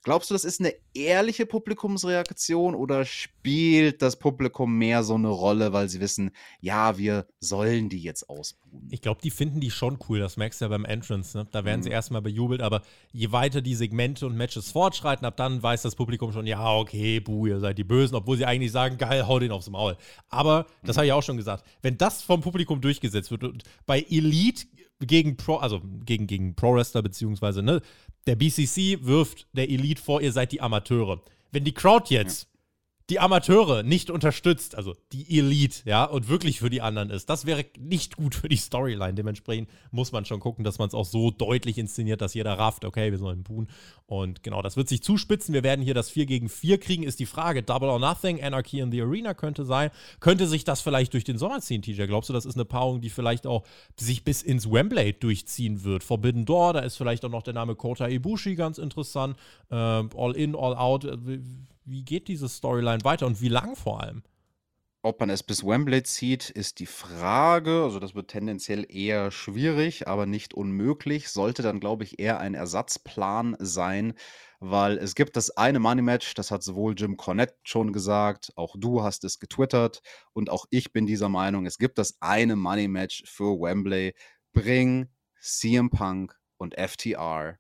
Glaubst du, das ist eine ehrliche Publikumsreaktion oder spielt das Publikum mehr so eine Rolle, weil sie wissen, ja, wir sollen die jetzt ausbuhen? Ich glaube, die finden die schon cool. Das merkst du ja beim Entrance. Ne? Da werden sie Mhm. erstmal bejubelt, aber je weiter die Segmente und Matches fortschreiten, ab dann weiß das Publikum schon, ja, okay, buh, ihr seid die Bösen, obwohl sie eigentlich sagen, geil, hau den aufs Maul. Aber, das Mhm. habe ich auch schon gesagt, wenn das vom Publikum durchgesetzt wird und bei Elite gegen Pro, also gegen, gegen Pro-Wrestler, beziehungsweise, ne, der BCC wirft der Elite vor, ihr seid die Amateure. Wenn die Crowd jetzt die Amateure nicht unterstützt, also die Elite, ja, und wirklich für die anderen ist, das wäre nicht gut für die Storyline. Dementsprechend muss man schon gucken, dass man es auch so deutlich inszeniert, dass jeder rafft, okay, wir sollen buhen. Und genau, das wird sich zuspitzen. Wir werden hier das 4 gegen 4 kriegen, ist die Frage. Double or Nothing, Anarchy in the Arena könnte sein. Könnte sich das vielleicht durch den Sommer ziehen, TJ? Glaubst du, das ist eine Paarung, die vielleicht auch sich bis ins Wembley durchziehen wird? Forbidden Door, da ist vielleicht auch noch der Name Kota Ibushi ganz interessant. Ähm, all in, all out. Äh, Wie geht diese Storyline weiter und wie lang vor allem? Ob man es bis Wembley zieht, ist die Frage. Also das wird tendenziell eher schwierig, aber nicht unmöglich. Sollte dann, glaube ich, eher ein Ersatzplan sein, weil es gibt das eine Money Match, das hat sowohl Jim Cornette schon gesagt, auch du hast es getwittert und auch ich bin dieser Meinung, es gibt das eine Money Match für Wembley. Bring CM Punk und FTR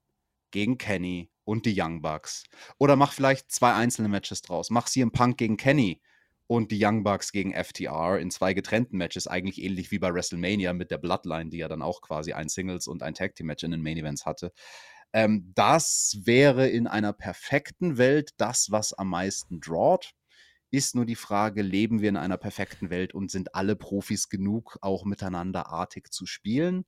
gegen Kenny und die Young Bucks. Oder mach vielleicht zwei einzelne Matches draus. Mach CM Punk gegen Kenny und die Young Bucks gegen FTR in zwei getrennten Matches, eigentlich ähnlich wie bei WrestleMania mit der Bloodline, die ja dann auch quasi ein Singles- und ein Tag-Team-Match in den Main Events hatte. Ähm, das wäre in einer perfekten Welt das, was am meisten drawt. Ist nur die Frage, leben wir in einer perfekten Welt und sind alle Profis genug, auch miteinander artig zu spielen?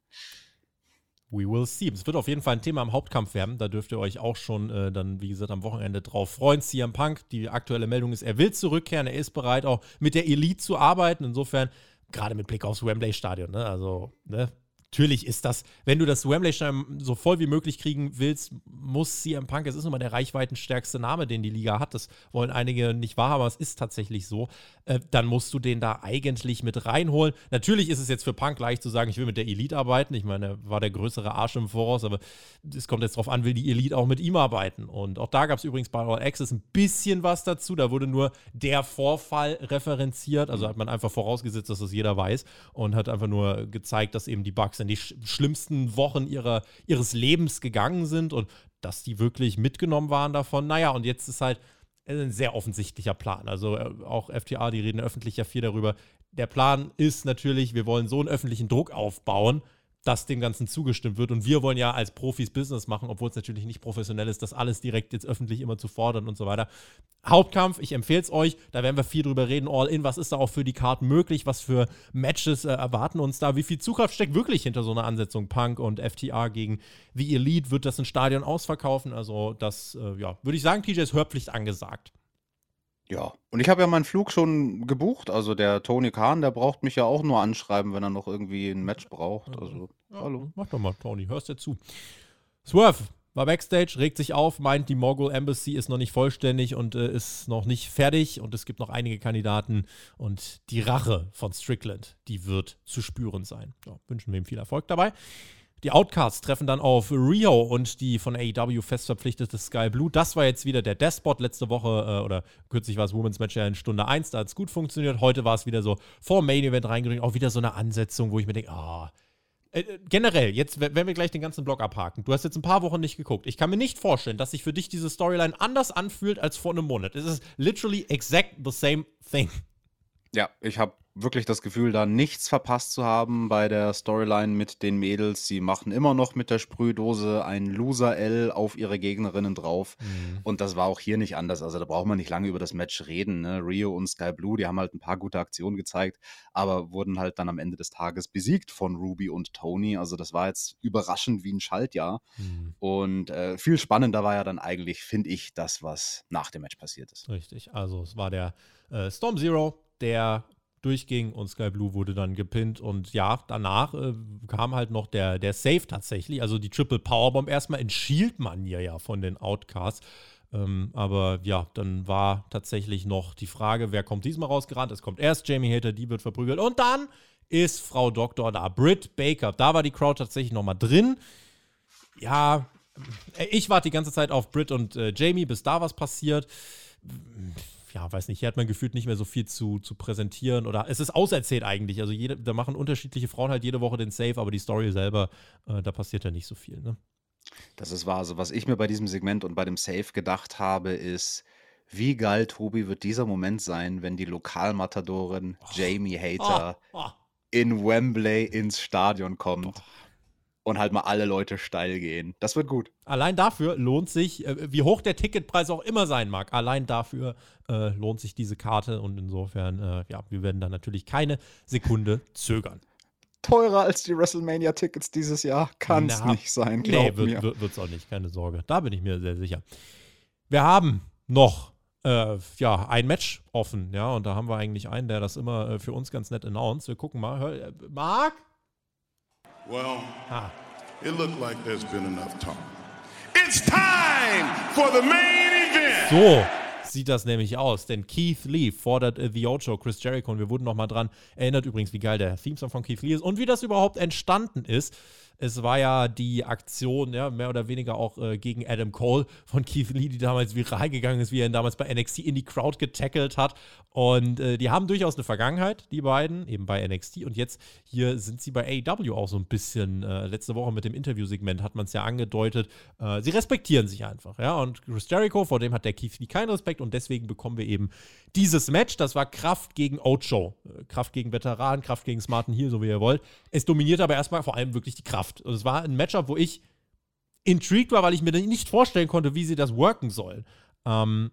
We will see. Es wird auf jeden Fall ein Thema im Hauptkampf werden. Da dürft ihr euch auch schon äh, dann, wie gesagt, am Wochenende drauf freuen. CM Punk, die aktuelle Meldung ist, er will zurückkehren. Er ist bereit, auch mit der Elite zu arbeiten. Insofern, gerade mit Blick aufs Wembley-Stadion, ne? also, ne? Natürlich ist das, wenn du das Wembley-Stadion so voll wie möglich kriegen willst, muss CM Punk, es ist nun mal der reichweitenstärkste Name, den die Liga hat. Das wollen einige nicht wahrhaben, aber es ist tatsächlich so. Äh, dann musst du den da eigentlich mit reinholen. Natürlich ist es jetzt für Punk leicht zu sagen, ich will mit der Elite arbeiten. Ich meine, er war der größere Arsch im Voraus, aber es kommt jetzt darauf an, will die Elite auch mit ihm arbeiten. Und auch da gab es übrigens bei All Access ein bisschen was dazu. Da wurde nur der Vorfall referenziert. Also hat man einfach vorausgesetzt, dass das jeder weiß und hat einfach nur gezeigt, dass eben die Bugs in die sch schlimmsten Wochen ihrer, ihres Lebens gegangen sind und dass die wirklich mitgenommen waren davon. Naja, und jetzt ist halt ein sehr offensichtlicher Plan. Also äh, auch FTA, die reden öffentlich ja viel darüber. Der Plan ist natürlich, wir wollen so einen öffentlichen Druck aufbauen, dass dem Ganzen zugestimmt wird. Und wir wollen ja als Profis Business machen, obwohl es natürlich nicht professionell ist, das alles direkt jetzt öffentlich immer zu fordern und so weiter. Hauptkampf, ich empfehle es euch, da werden wir viel drüber reden. All in, was ist da auch für die Karten möglich? Was für Matches äh, erwarten uns da? Wie viel Zugkraft steckt wirklich hinter so einer Ansetzung? Punk und FTR gegen The Elite, wird das ein Stadion ausverkaufen? Also, das, äh, ja, würde ich sagen, TJ ist Hörpflicht angesagt. Ja, und ich habe ja meinen Flug schon gebucht. Also der Tony Khan, der braucht mich ja auch nur anschreiben, wenn er noch irgendwie ein Match braucht. Also, Ja, hallo. Mach doch mal, Tony, hörst dir zu. Swerve, war Backstage, regt sich auf, meint, die Mogul Embassy ist noch nicht vollständig und äh, ist noch nicht fertig und es gibt noch einige Kandidaten und die Rache von Strickland, die wird zu spüren sein. Ja, wünschen wir ihm viel Erfolg dabei. Die Outcasts treffen dann auf Rio und die von AEW fest verpflichtete Sky Blue. Das war jetzt wieder der Despot letzte Woche äh, oder kürzlich war es Women's Match ja in Stunde 1, da hat es gut funktioniert. Heute war es wieder so vor Main Event reingedrückt, auch wieder so eine Ansetzung, wo ich mir denke, ah, oh, äh, generell, jetzt, wenn wir gleich den ganzen Blog abhaken, du hast jetzt ein paar Wochen nicht geguckt. Ich kann mir nicht vorstellen, dass sich für dich diese Storyline anders anfühlt als vor einem Monat. Es ist literally exact the same thing. Ja, ich habe wirklich das Gefühl, da nichts verpasst zu haben bei der Storyline mit den Mädels. Sie machen immer noch mit der Sprühdose ein Loser-L auf ihre Gegnerinnen drauf. Mhm. Und das war auch hier nicht anders. Also da braucht man nicht lange über das Match reden. Ne? Rio und Sky Blue, die haben halt ein paar gute Aktionen gezeigt, aber wurden halt dann am Ende des Tages besiegt von Ruby und Tony. Also das war jetzt überraschend wie ein Schaltjahr. Mhm. Und äh, viel spannender war ja dann eigentlich, finde ich, das, was nach dem Match passiert ist. Richtig. Also es war der äh, Storm Zero, der durchging und Sky Blue wurde dann gepinnt. Und ja, danach äh, kam halt noch der, der Save tatsächlich, also die Triple Powerbomb erstmal in Shield-Manier ja von den Outcasts. Ähm, aber ja, dann war tatsächlich noch die Frage, wer kommt diesmal rausgerannt? Es kommt erst Jamie Hater, die wird verprügelt. Und dann ist Frau Doktor da, Britt Baker. Da war die Crowd tatsächlich nochmal drin. Ja, äh, ich warte die ganze Zeit auf Britt und äh, Jamie, bis da was passiert ja, weiß nicht, hier hat man gefühlt nicht mehr so viel zu, zu präsentieren oder es ist auserzählt eigentlich. Also jede, da machen unterschiedliche Frauen halt jede Woche den Save, aber die Story selber, äh, da passiert ja nicht so viel. Ne? Das ist wahr. Also was ich mir bei diesem Segment und bei dem Save gedacht habe, ist, wie geil, Tobi, wird dieser Moment sein, wenn die Lokalmatadorin oh. Jamie Hater oh. Oh. in Wembley ins Stadion kommt. Und halt mal alle Leute steil gehen. Das wird gut. Allein dafür lohnt sich, äh, wie hoch der Ticketpreis auch immer sein mag, allein dafür äh, lohnt sich diese Karte und insofern, äh, ja, wir werden da natürlich keine Sekunde zögern. Teurer als die WrestleMania-Tickets dieses Jahr kann es nicht sein, glaub nee, wird, mir. wird es auch nicht, keine Sorge. Da bin ich mir sehr sicher. Wir haben noch äh, ja, ein Match offen, ja, und da haben wir eigentlich einen, der das immer äh, für uns ganz nett announced. Wir gucken mal. Hör, äh, Marc? Well, ah. it looked like there's been enough talk. It's time for the main event. So sieht das nämlich aus, denn Keith Lee fordert äh, The Ocho, Chris Jericho und wir wurden nochmal dran erinnert übrigens, wie geil der Theme-Song von Keith Lee ist und wie das überhaupt entstanden ist. Es war ja die Aktion, ja, mehr oder weniger auch äh, gegen Adam Cole von Keith Lee, die damals viral gegangen ist, wie er ihn damals bei NXT in die Crowd getackelt hat. Und äh, die haben durchaus eine Vergangenheit, die beiden, eben bei NXT. Und jetzt hier sind sie bei AEW auch so ein bisschen. Äh, letzte Woche mit dem Interviewsegment hat man es ja angedeutet. Äh, sie respektieren sich einfach, ja. Und Chris Jericho, vor dem hat der Keith Lee keinen Respekt und deswegen bekommen wir eben dieses Match. Das war Kraft gegen Ocho. Äh, Kraft gegen Veteran, Kraft gegen Smarten Heel, so wie ihr wollt. Es dominiert aber erstmal vor allem wirklich die Kraft. Kraft. Und es war ein Matchup, wo ich intrigued war, weil ich mir nicht vorstellen konnte, wie sie das worken sollen. Ähm,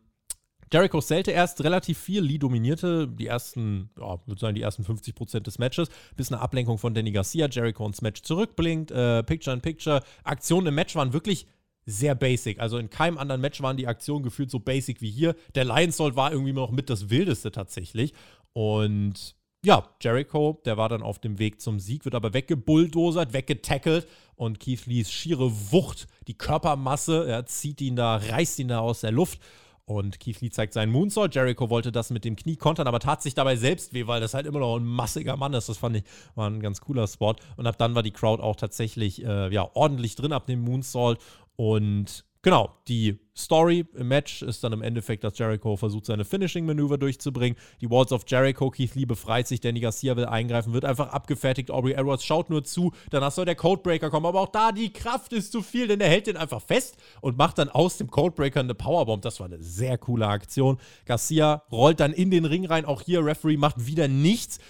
Jericho zählte erst relativ viel, Lee dominierte die ersten, ja, würde sagen, die ersten 50% des Matches, bis eine Ablenkung von Danny Garcia, Jericho ins Match zurückblinkt, äh, Picture in Picture. Aktionen im Match waren wirklich sehr basic. Also in keinem anderen Match waren die Aktionen gefühlt so basic wie hier. Der Lions war irgendwie noch mit das Wildeste tatsächlich. Und ja, Jericho, der war dann auf dem Weg zum Sieg, wird aber weggebulldozert, weggetackelt und Keith Lees schiere Wucht, die Körpermasse, er zieht ihn da, reißt ihn da aus der Luft und Keith Lee zeigt seinen Moonsault. Jericho wollte das mit dem Knie kontern, aber tat sich dabei selbst weh, weil das halt immer noch ein massiger Mann ist. Das fand ich, war ein ganz cooler Spot. Und ab dann war die Crowd auch tatsächlich äh, ja, ordentlich drin ab dem Moonsault. Und Genau, die Story im Match ist dann im Endeffekt, dass Jericho versucht, seine Finishing-Manöver durchzubringen. Die Walls of Jericho, Keith Lee befreit sich, Danny Garcia will eingreifen, wird einfach abgefertigt. Aubrey Edwards schaut nur zu, danach soll der Codebreaker kommen, aber auch da, die Kraft ist zu viel, denn er hält den einfach fest und macht dann aus dem Codebreaker eine Powerbomb. Das war eine sehr coole Aktion. Garcia rollt dann in den Ring rein, auch hier, Referee macht wieder nichts.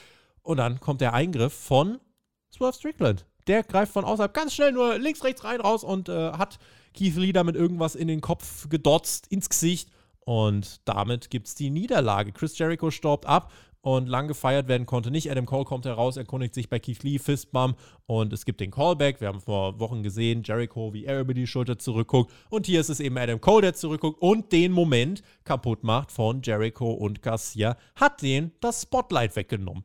Und dann kommt der Eingriff von Swerve Strickland. Der greift von außerhalb ganz schnell nur links, rechts rein, raus und äh, hat Keith Lee damit irgendwas in den Kopf gedotzt, ins Gesicht. Und damit gibt es die Niederlage. Chris Jericho staubt ab und lang gefeiert werden konnte nicht. Adam Cole kommt heraus, erkundigt sich bei Keith Lee, Fistbump und es gibt den Callback. Wir haben vor Wochen gesehen, Jericho, wie er über die Schulter zurückguckt. Und hier ist es eben Adam Cole, der zurückguckt und den Moment kaputt macht von Jericho und Garcia, hat den das Spotlight weggenommen.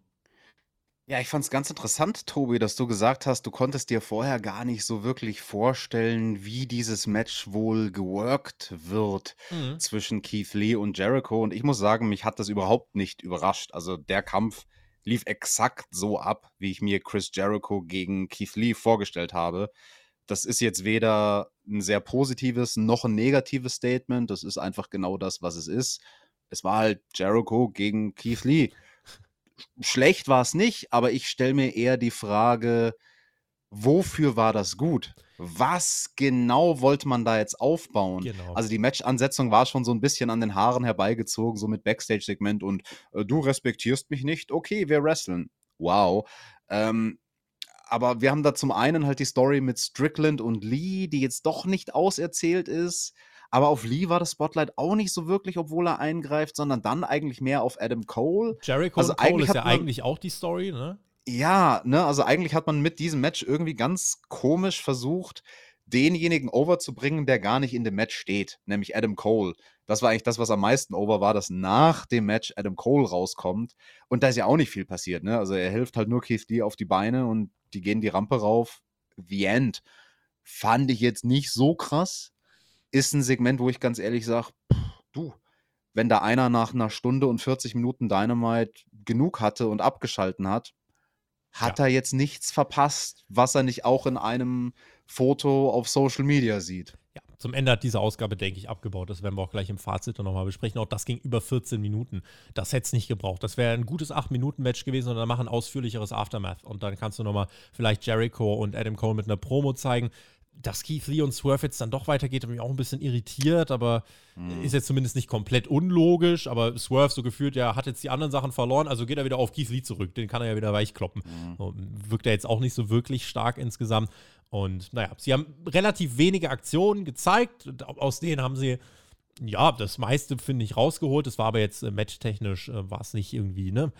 Ja, ich fand es ganz interessant, Tobi, dass du gesagt hast, du konntest dir vorher gar nicht so wirklich vorstellen, wie dieses Match wohl geworkt wird Mhm. zwischen Keith Lee und Jericho. Und ich muss sagen, mich hat das überhaupt nicht überrascht. Also der Kampf lief exakt so ab, wie ich mir Chris Jericho gegen Keith Lee vorgestellt habe. Das ist jetzt weder ein sehr positives noch ein negatives Statement. Das ist einfach genau das, was es ist. Es war halt Jericho gegen Keith Lee schlecht war es nicht, aber ich stelle mir eher die Frage, wofür war das gut? Was genau wollte man da jetzt aufbauen? Genau. Also die Match-Ansetzung war schon so ein bisschen an den Haaren herbeigezogen, so mit Backstage-Segment und äh, du respektierst mich nicht, okay, wir wresteln. Wow. Ähm, aber wir haben da zum einen halt die Story mit Strickland und Lee, die jetzt doch nicht auserzählt ist. Aber auf Lee war das Spotlight auch nicht so wirklich, obwohl er eingreift, sondern dann eigentlich mehr auf Adam Cole. Jericho Also Cole ist ja eigentlich auch die Story, ne? Ja, ne, also eigentlich hat man mit diesem Match irgendwie ganz komisch versucht, denjenigen overzubringen, der gar nicht in dem Match steht, nämlich Adam Cole. Das war eigentlich das, was am meisten over war, dass nach dem Match Adam Cole rauskommt. Und da ist ja auch nicht viel passiert, ne? Also er hilft halt nur Keith Lee auf die Beine und die gehen die Rampe rauf. The End. Fand ich jetzt nicht so krass. Ist ein Segment, wo ich ganz ehrlich sage, du, wenn da einer nach einer Stunde und 40 Minuten Dynamite genug hatte und abgeschalten hat, hat er jetzt nichts verpasst, was er nicht auch in einem Foto auf Social Media sieht. Ja, zum Ende hat diese Ausgabe, denke ich, abgebaut. Das werden wir auch gleich im Fazit dann nochmal besprechen. Auch das ging über 14 Minuten. Das hätte es nicht gebraucht. Das wäre ein gutes 8-Minuten-Match gewesen und dann machen ausführlicheres Aftermath. Und dann kannst du nochmal vielleicht Jericho und Adam Cole mit einer Promo zeigen. Dass Keith Lee und Swerve jetzt dann doch weitergeht, hat mich auch ein bisschen irritiert, aber ist jetzt zumindest nicht komplett unlogisch. Aber Swerve so gefühlt, ja, hat jetzt die anderen Sachen verloren, also geht er wieder auf Keith Lee zurück. Den kann er ja wieder weichkloppen. So, wirkt er jetzt auch nicht so wirklich stark insgesamt. Und naja, sie haben relativ wenige Aktionen gezeigt. Aus denen haben sie, ja, das meiste, finde ich, rausgeholt. Das war aber jetzt äh, matchtechnisch, äh, war es nicht irgendwie, ne?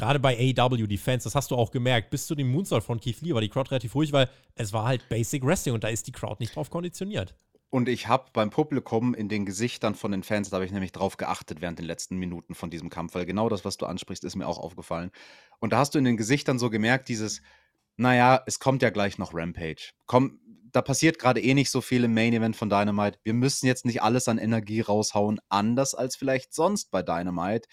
Gerade bei AW, die Fans, das hast du auch gemerkt, bis zu dem Moonsault von Keith Lee war die Crowd relativ ruhig, weil es war halt Basic Wrestling und da ist die Crowd nicht drauf konditioniert. Und ich habe beim Publikum in den Gesichtern von den Fans, da habe ich nämlich drauf geachtet während den letzten Minuten von diesem Kampf, weil genau das, was du ansprichst, ist mir auch aufgefallen. Und da hast du in den Gesichtern so gemerkt, dieses, naja, es kommt ja gleich noch Rampage. Komm, da passiert gerade eh nicht so viel im Main Event von Dynamite. Wir müssen jetzt nicht alles an Energie raushauen, anders als vielleicht sonst bei Dynamite.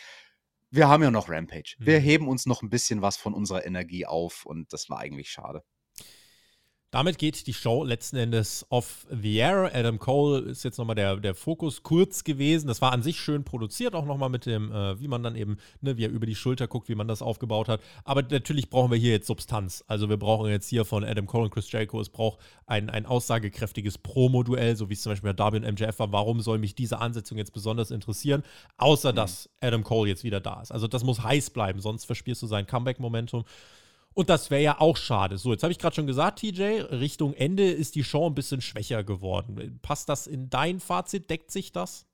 Wir haben ja noch Rampage. Wir Mhm. heben uns noch ein bisschen was von unserer Energie auf und das war eigentlich schade. Damit geht die Show letzten Endes off the air. Adam Cole ist jetzt nochmal der, der Fokus kurz gewesen. Das war an sich schön produziert, auch nochmal mit dem, äh, wie man dann eben, ne, wie er über die Schulter guckt, wie man das aufgebaut hat. Aber natürlich brauchen wir hier jetzt Substanz. Also wir brauchen jetzt hier von Adam Cole und Chris Jericho, es braucht ein, ein aussagekräftiges Promo-Duell, so wie es zum Beispiel bei Darby und MJF war. Warum soll mich diese Ansetzung jetzt besonders interessieren? Außer, dass Adam Cole jetzt wieder da ist. Also das muss heiß bleiben, sonst verspielst du sein Comeback-Momentum. Und das wäre ja auch schade. So, jetzt habe ich gerade schon gesagt, TJ, Richtung Ende ist die Show ein bisschen schwächer geworden. Passt das in dein Fazit? Deckt sich das?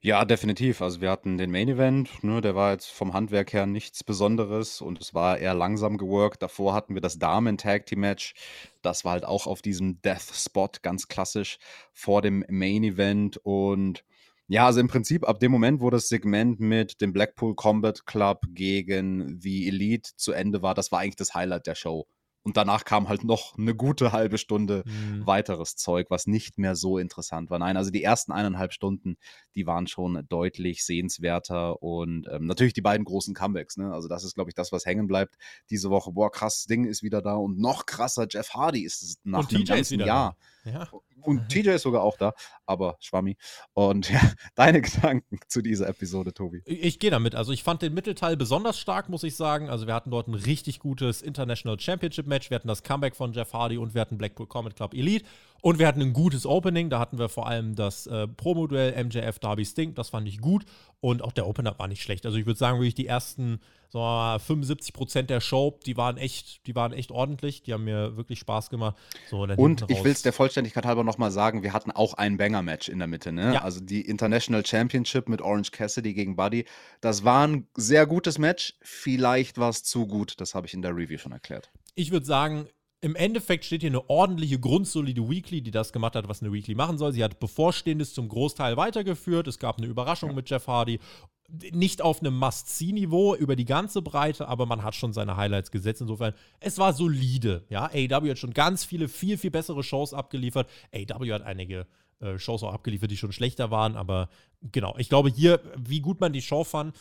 Ja, definitiv. Also wir hatten den Main Event, ne, der war jetzt vom Handwerk her nichts Besonderes und es war eher langsam geworkt. Davor hatten wir das Damen Tag Team Match. Das war halt auch auf diesem Death Spot ganz klassisch vor dem Main Event und ja, also im Prinzip ab dem Moment, wo das Segment mit dem Blackpool Combat Club gegen The Elite zu Ende war, das war eigentlich das Highlight der Show. Und danach kam halt noch eine gute halbe Stunde Mhm. weiteres Zeug, was nicht mehr so interessant war. Nein, also die ersten eineinhalb Stunden, die waren schon deutlich sehenswerter und ähm, natürlich die beiden großen Comebacks. Ne? Also das ist, glaube ich, das, was hängen bleibt diese Woche. Boah, krass, Ding ist wieder da und noch krasser, Jeff Hardy ist es nach Und einem ganzen Jahr. da. Ja. Und TJ ist sogar auch da, aber Schwammi. Und (laughs) ja, deine Gedanken zu dieser Episode, Tobi. Ich gehe damit. Also ich fand den Mittelteil besonders stark, muss ich sagen. Also wir hatten dort ein richtig gutes International Championship Match. Wir hatten das Comeback von Jeff Hardy und wir hatten Blackpool Combat Club Elite. Und wir hatten ein gutes Opening. Da hatten wir vor allem das äh, Promo-Duell MJF Darby Sting. Das fand ich gut. Und auch der Opener war nicht schlecht. Also ich würde sagen, wirklich die ersten so 75 Prozent der Show, die waren echt, die waren echt ordentlich. Die haben mir wirklich Spaß gemacht. So, Und ich will es der Vollständigkeit halber nochmal sagen, wir hatten auch ein Banger-Match in der Mitte. Ne? Ja. Also die International Championship mit Orange Cassidy gegen Buddy. Das war ein sehr gutes Match. Vielleicht war es zu gut. Das habe ich in der Review schon erklärt. ich würde sagen, im Endeffekt steht hier eine ordentliche, grundsolide Weekly, die das gemacht hat, was eine Weekly machen soll. Sie hat Bevorstehendes zum Großteil weitergeführt. Es gab eine Überraschung mit Jeff Hardy. nicht auf einem Must-See-Niveau über die ganze Breite, aber man hat schon seine Highlights gesetzt. Insofern, es war solide. Ja, AEW hat schon ganz viele, viel, viel bessere Shows abgeliefert. AEW hat einige äh, Shows auch abgeliefert, die schon schlechter waren, aber genau, ich glaube hier, wie gut man die Show fand,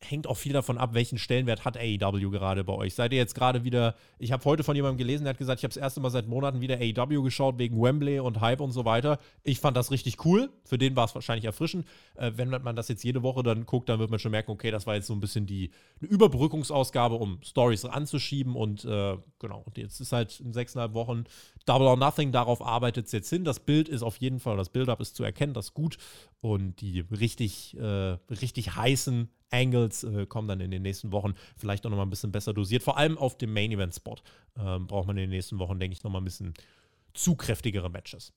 hängt auch viel davon ab, welchen Stellenwert hat AEW gerade bei euch. Seid ihr jetzt gerade wieder, ich habe heute von jemandem gelesen, der hat gesagt, ich habe das erste Mal seit Monaten wieder AEW geschaut, wegen Wembley und Hype und so weiter. Ich fand das richtig cool. Für den war es wahrscheinlich erfrischend. Äh, wenn man das jetzt jede Woche dann guckt, dann wird man schon merken, okay, das war jetzt so ein bisschen die eine Überbrückungsausgabe, um Stories anzuschieben. Und äh, genau, und jetzt ist halt in sechseinhalb Wochen Double or Nothing, darauf arbeitet es jetzt hin. Das Bild ist auf jeden Fall, das Build-up ist zu erkennen, das ist gut. Und die richtig, äh, richtig heißen Angles äh, kommen dann in den nächsten Wochen vielleicht auch nochmal ein bisschen besser dosiert. Vor allem auf dem Main Event Spot ähm, braucht man in den nächsten Wochen, denke ich, nochmal ein bisschen zugkräftigere Matches.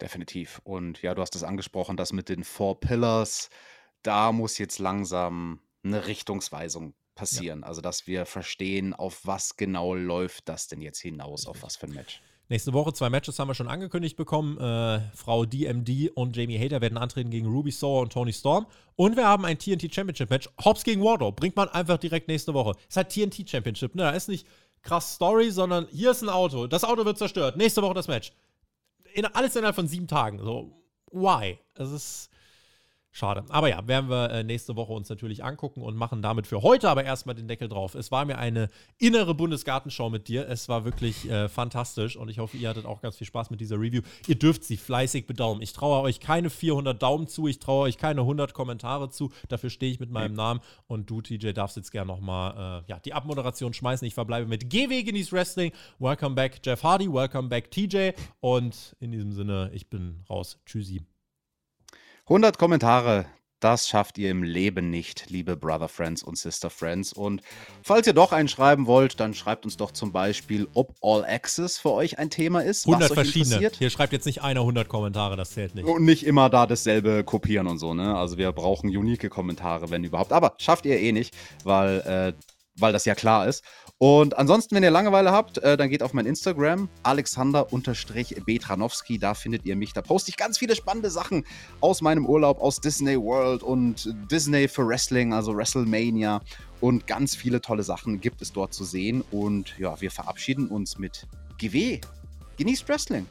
Definitiv. Und ja, du hast es angesprochen, das mit den Four Pillars, da muss jetzt langsam eine Richtungsweisung passieren. Ja. Also, dass wir verstehen, auf was genau läuft das denn jetzt hinaus, auf was für ein Match. Nächste Woche zwei Matches haben wir schon angekündigt bekommen. Äh, Frau DMD und Jamie Hater werden antreten gegen Ruby Sour und Tony Storm. Und wir haben ein TNT Championship Match. Hobbs gegen Wardlow. Bringt man einfach direkt nächste Woche. Ist halt TNT Championship. Ne? Da ist nicht krass Story, sondern hier ist ein Auto. Das Auto wird zerstört. Nächste Woche das Match. In, alles innerhalb von sieben Tagen. So, why? Es ist Schade. Aber ja, werden wir äh, nächste Woche uns natürlich angucken und machen damit für heute aber erstmal den Deckel drauf. Es war mir eine innere Bundesgartenschau mit dir. Es war wirklich äh, fantastisch und ich hoffe, ihr hattet auch ganz viel Spaß mit dieser Review. Ihr dürft sie fleißig bedaumen. Ich traue euch keine 400 Daumen zu, ich traue euch keine 100 Kommentare zu. Dafür stehe ich mit meinem Namen und du, TJ, darfst jetzt gerne nochmal äh, ja, die Abmoderation schmeißen. Ich verbleibe mit GW Genieß Wrestling. Welcome back, Jeff Hardy. Welcome back, TJ. Und in diesem Sinne, ich bin raus. Tschüssi. 100 Kommentare, das schafft ihr im Leben nicht, liebe Brother Friends und Sister Friends. Und falls ihr doch einen schreiben wollt, dann schreibt uns doch zum Beispiel, ob All Access für euch ein Thema ist. 100 verschiedene. Hier schreibt jetzt nicht einer 100 Kommentare, das zählt nicht. Und nicht immer da dasselbe kopieren und so, ne? Also wir brauchen unique Kommentare, wenn überhaupt. Aber schafft ihr eh nicht, weil, äh, weil das ja klar ist. Und ansonsten, wenn ihr Langeweile habt, äh, dann geht auf mein Instagram, alexander-betranowski, da findet ihr mich. Da poste ich ganz viele spannende Sachen aus meinem Urlaub, aus Disney World und Disney für Wrestling, also WrestleMania. Und ganz viele tolle Sachen gibt es dort zu sehen. Und ja, wir verabschieden uns mit GW. Genießt Wrestling.